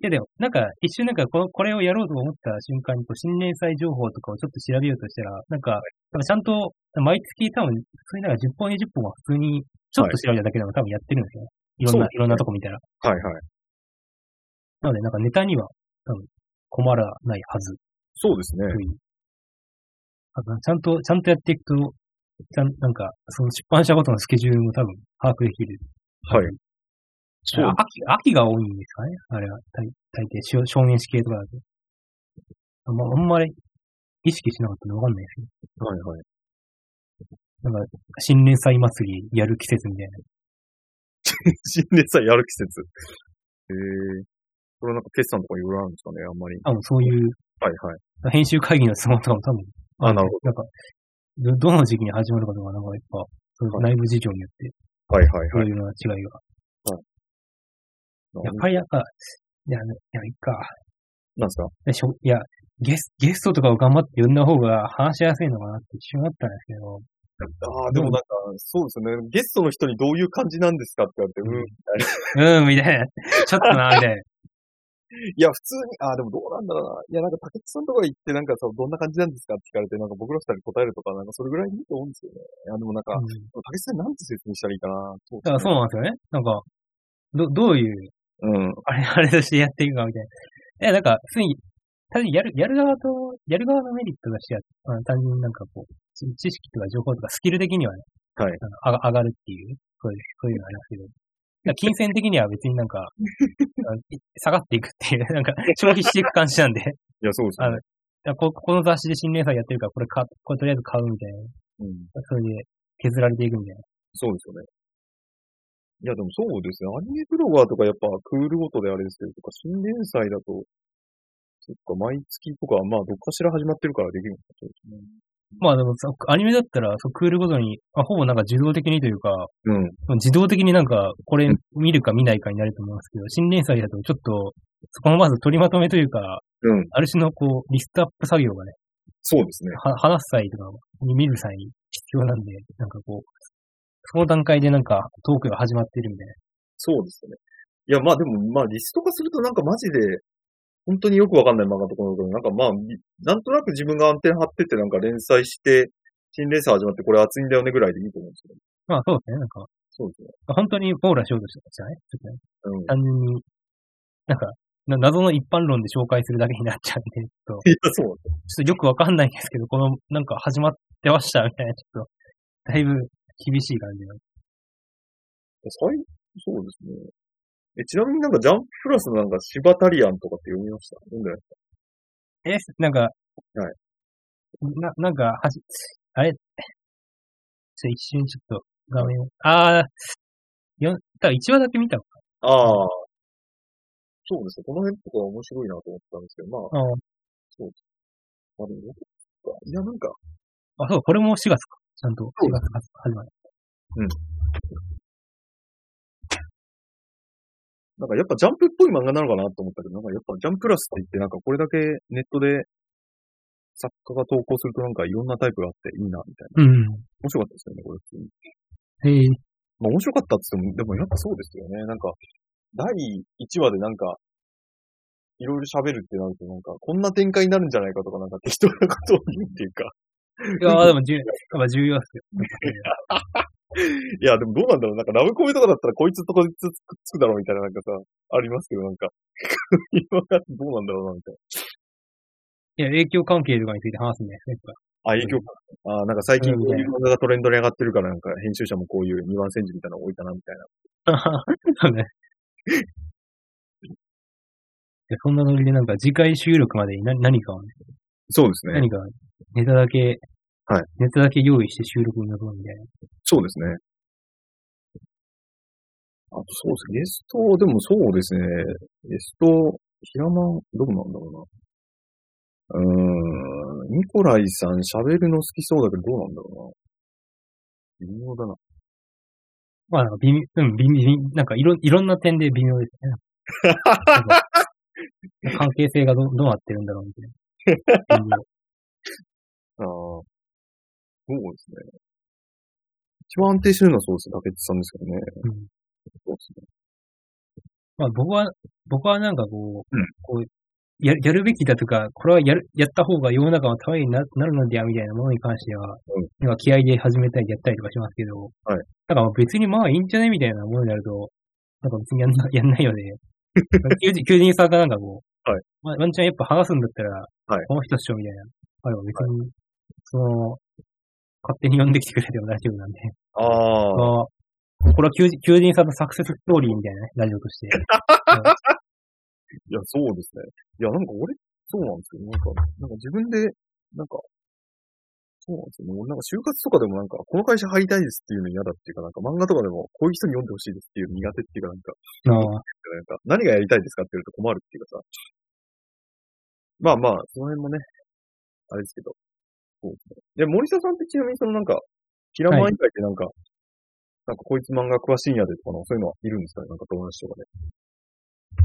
やでも、なんか、一瞬なんかこの、これをやろうと思った瞬間に、こう、新年祭情報とかをちょっと調べようとしたら、なんか、ちゃんと、毎月多分、普通になんか10本20本は普通に、ちょっと調べただけでも多分やってるんですよね。いろんな、いろんなとこ見たら。はいはい。なので、なんかネタには、多分、困らないはず、そうですね。あと、ちゃんと、ちゃんとやっていくと、ちゃん、なんか、その出版社ごとのスケジュールも多分、把握できる。はい。そう。あ秋、秋が多いんですかねあれは、大大抵、少少年誌系とかだと。あんま、あんまり意識しなかったんでわかんないですけど。はいはい。なんか、新年祭祭りやる季節みたいな。[laughs] 新年祭やる季節。ええこれなんか決算とかいろいろあるんですかねあんまり。多分そういう、はいはい。編集会議の都合とかも多分、あ、なるほなんか、ど、どの時期に始まるかとか、なんかやっぱ、その内部事情によって、ど。はいはいはい。いろいろな違いが。やっなぱりなんか、いや、いや、いいか。なんですか？でしょいや、ゲス、ゲストとかを頑張って呼んだ方が話しやすいのかなって一瞬あったんですけど、ああ、でもなんか、そうですよね。ゲストの人にどういう感じなんですかって言われて、うん、みたいな。うん、みたいな。ちょっとな、みたいな。いや、普通に、ああ、でもどうなんだろうな。いや、なんか、竹内さんとか行って、なんか、そう、どんな感じなんですかって聞かれて、なんか僕ら二人答えるとか、なんか、それぐらいでいいと思うんですよね。いや、でもなんか、うん竹内さんになんて説明したらいいかな。そうだからそうなんですよね。なんか、ど、どういう、うん。[laughs] あれ、あれとしてやっていくかみたいな。いや、なんか、普通に、単にやる、やる側と、やる側のメリットとしてあ、単純になんかこう、知知識とか情報とかスキル的にはね、はい。あの上が上がるっていう、そういう、そういうのがありますけど。金銭的には別になんか、[laughs] 下がっていくっていう、なんか、消費していく感じなんで、いや、そうですよね。だからここの雑誌で新年祭やってるから、これ買、これとりあえず買うみたいな。うん。それで削られていくみたいな。そうですよね。いや、でもそうですね。アニメブロガーとかやっぱクールごとであれですけど、とか新年祭だと、そっか、毎月とか、まあ、どっかしら始まってるからできるのか、そうですね。まあでもさ、アニメだったら、そうクールごとに、まあ、ほぼなんか自動的にというか、うん。自動的になんか、これ見るか見ないかになると思うんですけど、新年祭だとちょっと、そこのまず取りまとめというか、うん。ある種のこう、リストアップ作業がね、そうですね。は話す際とかに見る際に必要なんで、なんかこう、その段階でなんかトークが始まってるみたいな。そうですね。いや、まあでも、まあリスト化するとなんかマジで、本当によくわかんない漫画とかのところなんかまあ、みなんとなく自分がアンテナ張っててなんか連載して、新連載始まってこれ熱いんだよねぐらいでいいと思うんですよ。まあそうですね、なんか、そうですね。本当に網羅しようとしてたじゃないちょっとねうん。単純に、なんか、な謎の一般論で紹介するだけになっちゃうんで、ちょっと、いや、そう。ちょっとよくわかんないんですけど、この、なんか始まってましたみたいな、ちょっと、だいぶ厳しい感じが。最、そうですね。え、ちなみになんかジャンププラスのなんかシバタリアンとかって読みました？読んでないですか？え、なんか、はいな、なんか、はじ、あれ、ちょ、一瞬ちょっと画面を、あー、よ、ただ1話だけ見たのか。ああ。そうですね。この辺とか面白いなと思ったんですけど、まあ、あまあでもどこか、いや、なんか、あ、そう、これも4月か。ちゃんと4月が始まる。なんかやっぱジャンプっぽい漫画なのかなと思ったけど、なんかやっぱジャンプラスって言ってなんかこれだけネットで作家が投稿するとなんかいろんなタイプがあっていいな、みたいな。うん。面白かったですよね、これ普通に。へえ、まあ面白かったって言っても、でもやっぱそうですよね。なんか、第1話でなんか、いろいろ喋るってなるとなんか、こんな展開になるんじゃないかとかなんか適当なことを言うっていうか。いやーでも重、[laughs] やっぱ重要っすよ。いや、でもどうなんだろう。なんかラブコメとかだったらこいつとこいつくっつくだろうみたいななんかさ、ありますけどなんか、今 [laughs] がどうなんだろうなみたいいや、影響関係とかについて話すんじゃないですか。な。あ、影響か。あなんか最近うんこういう漫画がトレンドに上がってるからなんか編集者もこういう二番煎じみたいなの多いかなみたいな。[laughs] そうね。そんなノリでなんか次回収録までに何何かをね、そうですね。何かネタだけ、はい。ネタだけ用意して収録に臨むみたいな。そうですね。あとそうです。ゲスト、でもそうですね。ゲスト、平間、どうなんだろうな。うーん、ニコライさん喋るの好きそうだけどどうなんだろうな。微妙だな。まあなんか微妙、うん、微妙、なんかいろ、いろんな点で微妙ですね。[laughs] 関係性がどどうなってるんだろうみたいな。[laughs] ああ。そうですね。一番安定してるのはそうですね。竹内さんですけどね。うんそうですね。まあ僕は、僕はなんかこう、うんこうや、やるべきだとか、これはやる、やった方が世の中のためにななるのではみたいなものに関しては、うん今気合で始めたりやったりとかしますけど、はいなんかまあ別にまあいいんじゃねみたいなものになると、なんか別にやんな、[laughs] やんないよね。[laughs] 求人さんがなんかこう、はいまあワンチャンやっぱ話すんだったら、はいこの人っしょみたいな。あれば別に、その、勝手に呼んできてくれても大丈夫なんで。ああ。まあ、これは求人求人さんのサクセスストーリーみたいなね、ラジオとして。[laughs] いや、そうですね。いや、なんか俺、そうなんですよ。なんか、なんか自分で、なんか、そうなんですよね。俺なんか就活とかでもなんか、この会社入りたいですっていうの嫌だっていうか、なんか漫画とかでも、こういう人に読んでほしいですっていうの苦手っていうか、なんか、なんか、何がやりたいですかって言うと困るっていうかさ。まあまあ、その辺もね、あれですけど。そうですね。で、森下さんってちなみにそのなんか、キラマン以外でなんか、なんかこいつ漫画詳しいんやでとかの、そういうのはいるんですかね？なんか友達とかで。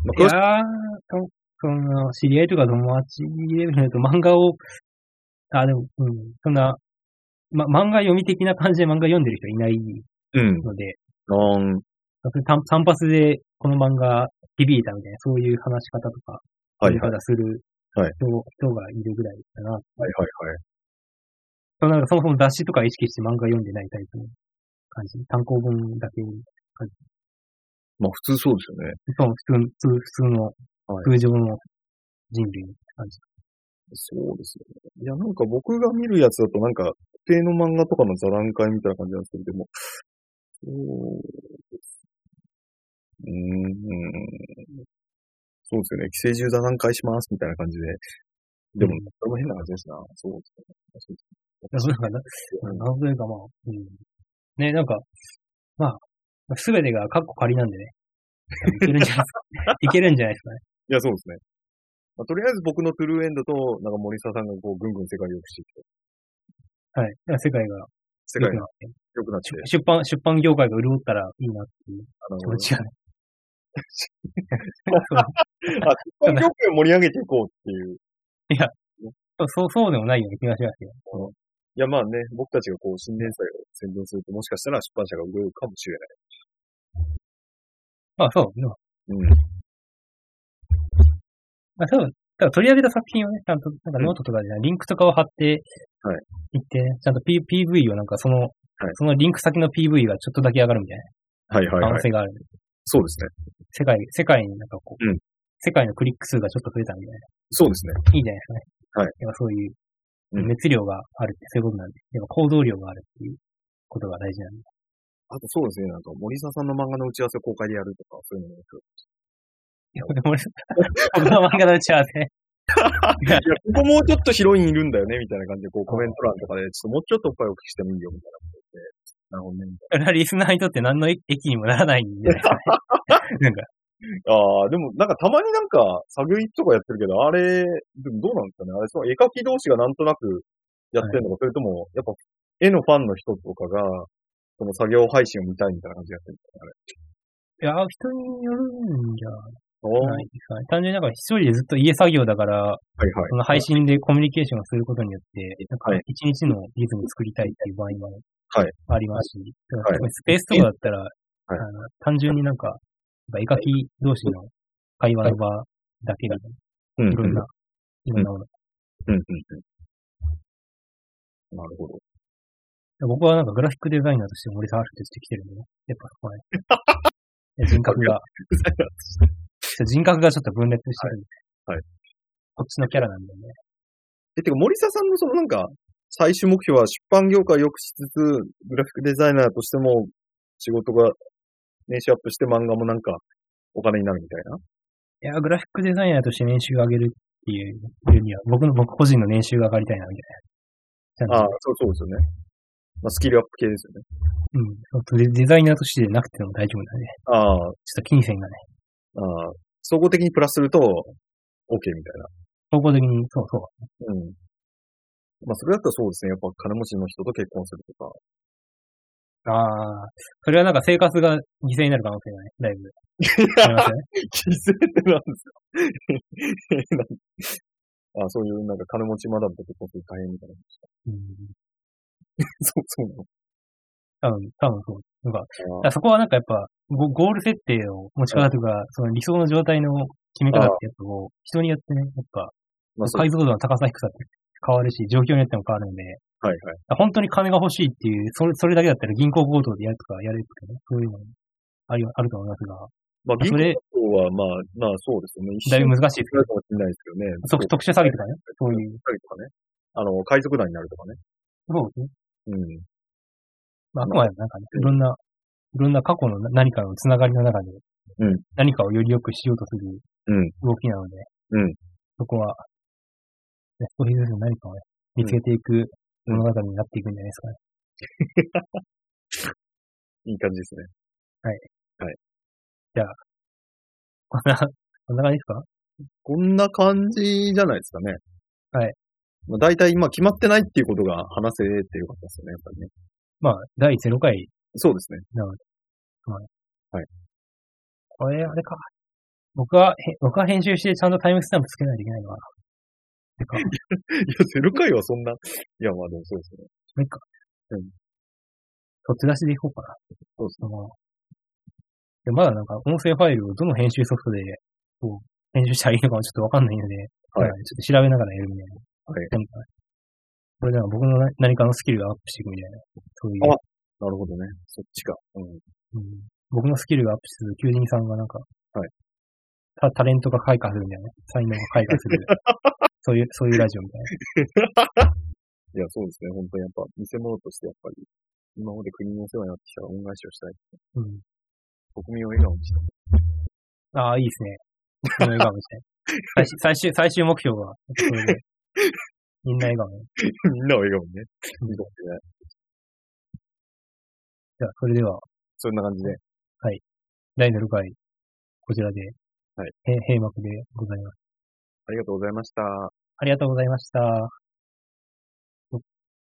まあ、い。いやー、そその、知り合いとか友達レベルだと漫画を、あ、でも、うん、そんな、ま、漫画読み的な感じで漫画読んでる人いないうん。ので、あーん。単単発でこの漫画響いたみたいな、そういう話し方とか、はいはい。するはい人,、人がいるぐらいだな。はいはいはい。そのなんかそもそも雑誌とか意識して漫画読んでないタイプの感じ。単行本だけに。まあ普通そうですよね。そう、普通、普通、普通の、はい通常の人類の感じ。そうですよね。いや、なんか僕が見るやつだとなんか、特定の漫画とかの座談会みたいな感じなんですけど、でも、そうです。うーん。そうですよね。寄生獣座談会しますみたいな感じで。でも、それも変な感じですな。そうですね。なんかな、なんというかまあ、うん。ね、なんか、まあ、すべてがカッコ仮なんでね。いけるんじゃないですか。いけるんじゃないですかね。いや、そうですね。まあ、とりあえず僕のトゥルーエンドと、なんか森沢さんがこう、ぐんぐん世界を良くしていくと。はい。世界が世界が良くなって、出版、出版業界が潤ったらいいなっていうあの、気持ちがね。[laughs] あ、出版業界を盛り上げていこうっていう。そう、そう、そうでもないような気がしますよ。いや、まあね、僕たちがこう、新連載を宣伝すると、もしかしたら出版社が潤うかもしれまあそう、でも、ない。うん。まあそう、だから取り上げた作品をね、ちゃんと、なんかノートとかで、リンクとかを貼って、はい。いって、ちゃんと、P、PV をなんかその、そのリンク先の PV がちょっとだけ上がるみたいはいはいはい。な可能性がある。そうですね。世界、世界になんかこう、うん世界のクリック数がちょっと増えたみたいな。そうですね。いいじゃないですかね。はい。やっぱそういううん、熱量があるってそういうことなんで、やっぱ行動量があるっていうことが大事なんで。あとそうですね、なんか森沢さんの漫画の打ち合わせを公開でやるとか、そういうのも面白い。僕の漫画の打ち合わせ、いや、ここもうちょっとヒロインいるんだよね、みたいな感じで、こうコメント欄とかで、ちょっともうちょっとおっぱい大きくしてもいいよ、みたいなこと言って、なるほどね、[laughs] リスナーにとって何の駅にもならないんで。[laughs] なんか、な。ああ、でもなんかたまになんか、作業とかやってるけど、あれ、でもどうなんですかね？あれ、その絵描き同士がなんとなくやってんのか、それとも、やっぱ、絵のファンの人とかが、その作業配信を見たいみたいな感じでやってるんですかねいや、人によるんじゃあれ。ないですかね。単純になんか一人でずっと家作業だから、はいはい。その配信でコミュニケーションをすることによって、なんかはい。一日のリズムを作りたいっていう場合もはい。ありますし、はい。スペースとかだったら、はい。単純になんか、絵描き同士の会話の場だけで、うん、うん。いろんな、いろんなもの。うん、うん、うん。なるほど。僕はなんかグラフィックデザイナーとして森沢春として来てるんでね。やっぱそこはね。[laughs] 人格が、人格がちょっと分裂してるんで。はいはいこっちのキャラなんでね。え、てか森沢さんのそのなんか、最終目標は出版業界を良くしつつ、グラフィックデザイナーとしても仕事が年収アップして漫画もなんかお金になるみたいな？いや、グラフィックデザイナーとして年収を上げるっていうには、僕の、僕個人の年収が上がりたいな、みたいな。ああと、そうそうですよね。まあ、スキルアップ系ですよね。うん。デデザイナーとしてなくても大丈夫だね。ああ、ちょっと金銭がね、ああ、総合的にプラスすると、OK みたい方向的に、そうそう。な。うん。まあ、それだったらそうですね。やっぱ金持ちの人と結婚するとか。ああ、それはなんか生活が犠牲になる可能性がね、だいぶ。ありますよね。犠牲ってなんですかああ、そういうなんか金持ちマダムと結婚すると大変みたいな。うん。[laughs] そう、そうなの。多分、多分そう。なんか、だからそこはなんかやっぱ、ゴゴール設定の持ち方とか、その理想の状態の決め方ってやつを、人によってね、やっぱ、まあ、解像度の高さ低さって変わるし、状況によっても変わるので、はいはい。本当に金が欲しいっていう、それそれだけだったら銀行強盗でやるとかやるとかね、そういうのありあると思いますが、まあ、銀それ行は、まあ、まあ、そうですよね。一だいぶ瞬難しいですかもしれないですけどね。特特殊詐欺とかね、そういう。詐欺とかね。あの、海賊団になるとかね。そうですね。うん。まあ、あくまでなんかね、いろんな、いろんな過去の何かのつながりの中で、うん何かをより良くしようとするうん。動きなので、うんそこは、ね、少しずつ何かをね、見つけていく物語になっていくんじゃないですかね。[laughs] いい感じですね。こんな、こんな感じですか？こんな感じじゃないですかね。はい。まあ、大体今決まってないっていうことが話せてよかったですよね、やっぱりね。まあ、第0回そうですね。なので。はい。はい。これ、あれか。僕は、へ僕は編集してちゃんとタイムスタンプつけないといけないのかな。てか、いや、ゼロ回はそんな。いや、まあでもそうですね。もういいか。うん。そっち出しでいこうかな。そうですそのでまだなんか、音声ファイルをどの編集ソフトで、こう、編集したらいいのかもちょっとわかんないので、はいまあちょっと調べながらやるみたいな。はい。これでは僕のな何かのスキルがアップしていくみたいな。そういう。あなるほどね。そっちか。うん。うん僕のスキルがアップする求人さんがなんか、はいタ。タレントが開花するみたいな。才能が開花する。[laughs] そういう、そういうラジオみたいな。[laughs] いや、そうですね。本当にやっぱ、見せ物としてやっぱり、今まで国にお世話になってきた恩返しをしたい。うん。国民を笑顔にしたい。ああ、いいですね。その笑顔にして。[laughs] 最終、最終、最終目標が、それで、みんな笑顔ね。みんなを笑顔にね。いいかもしれない。じゃあ、それでは、そんな感じで。第0回、こちらで、はい。へ閉幕でございます。ありがとうございました。ありがとうございました。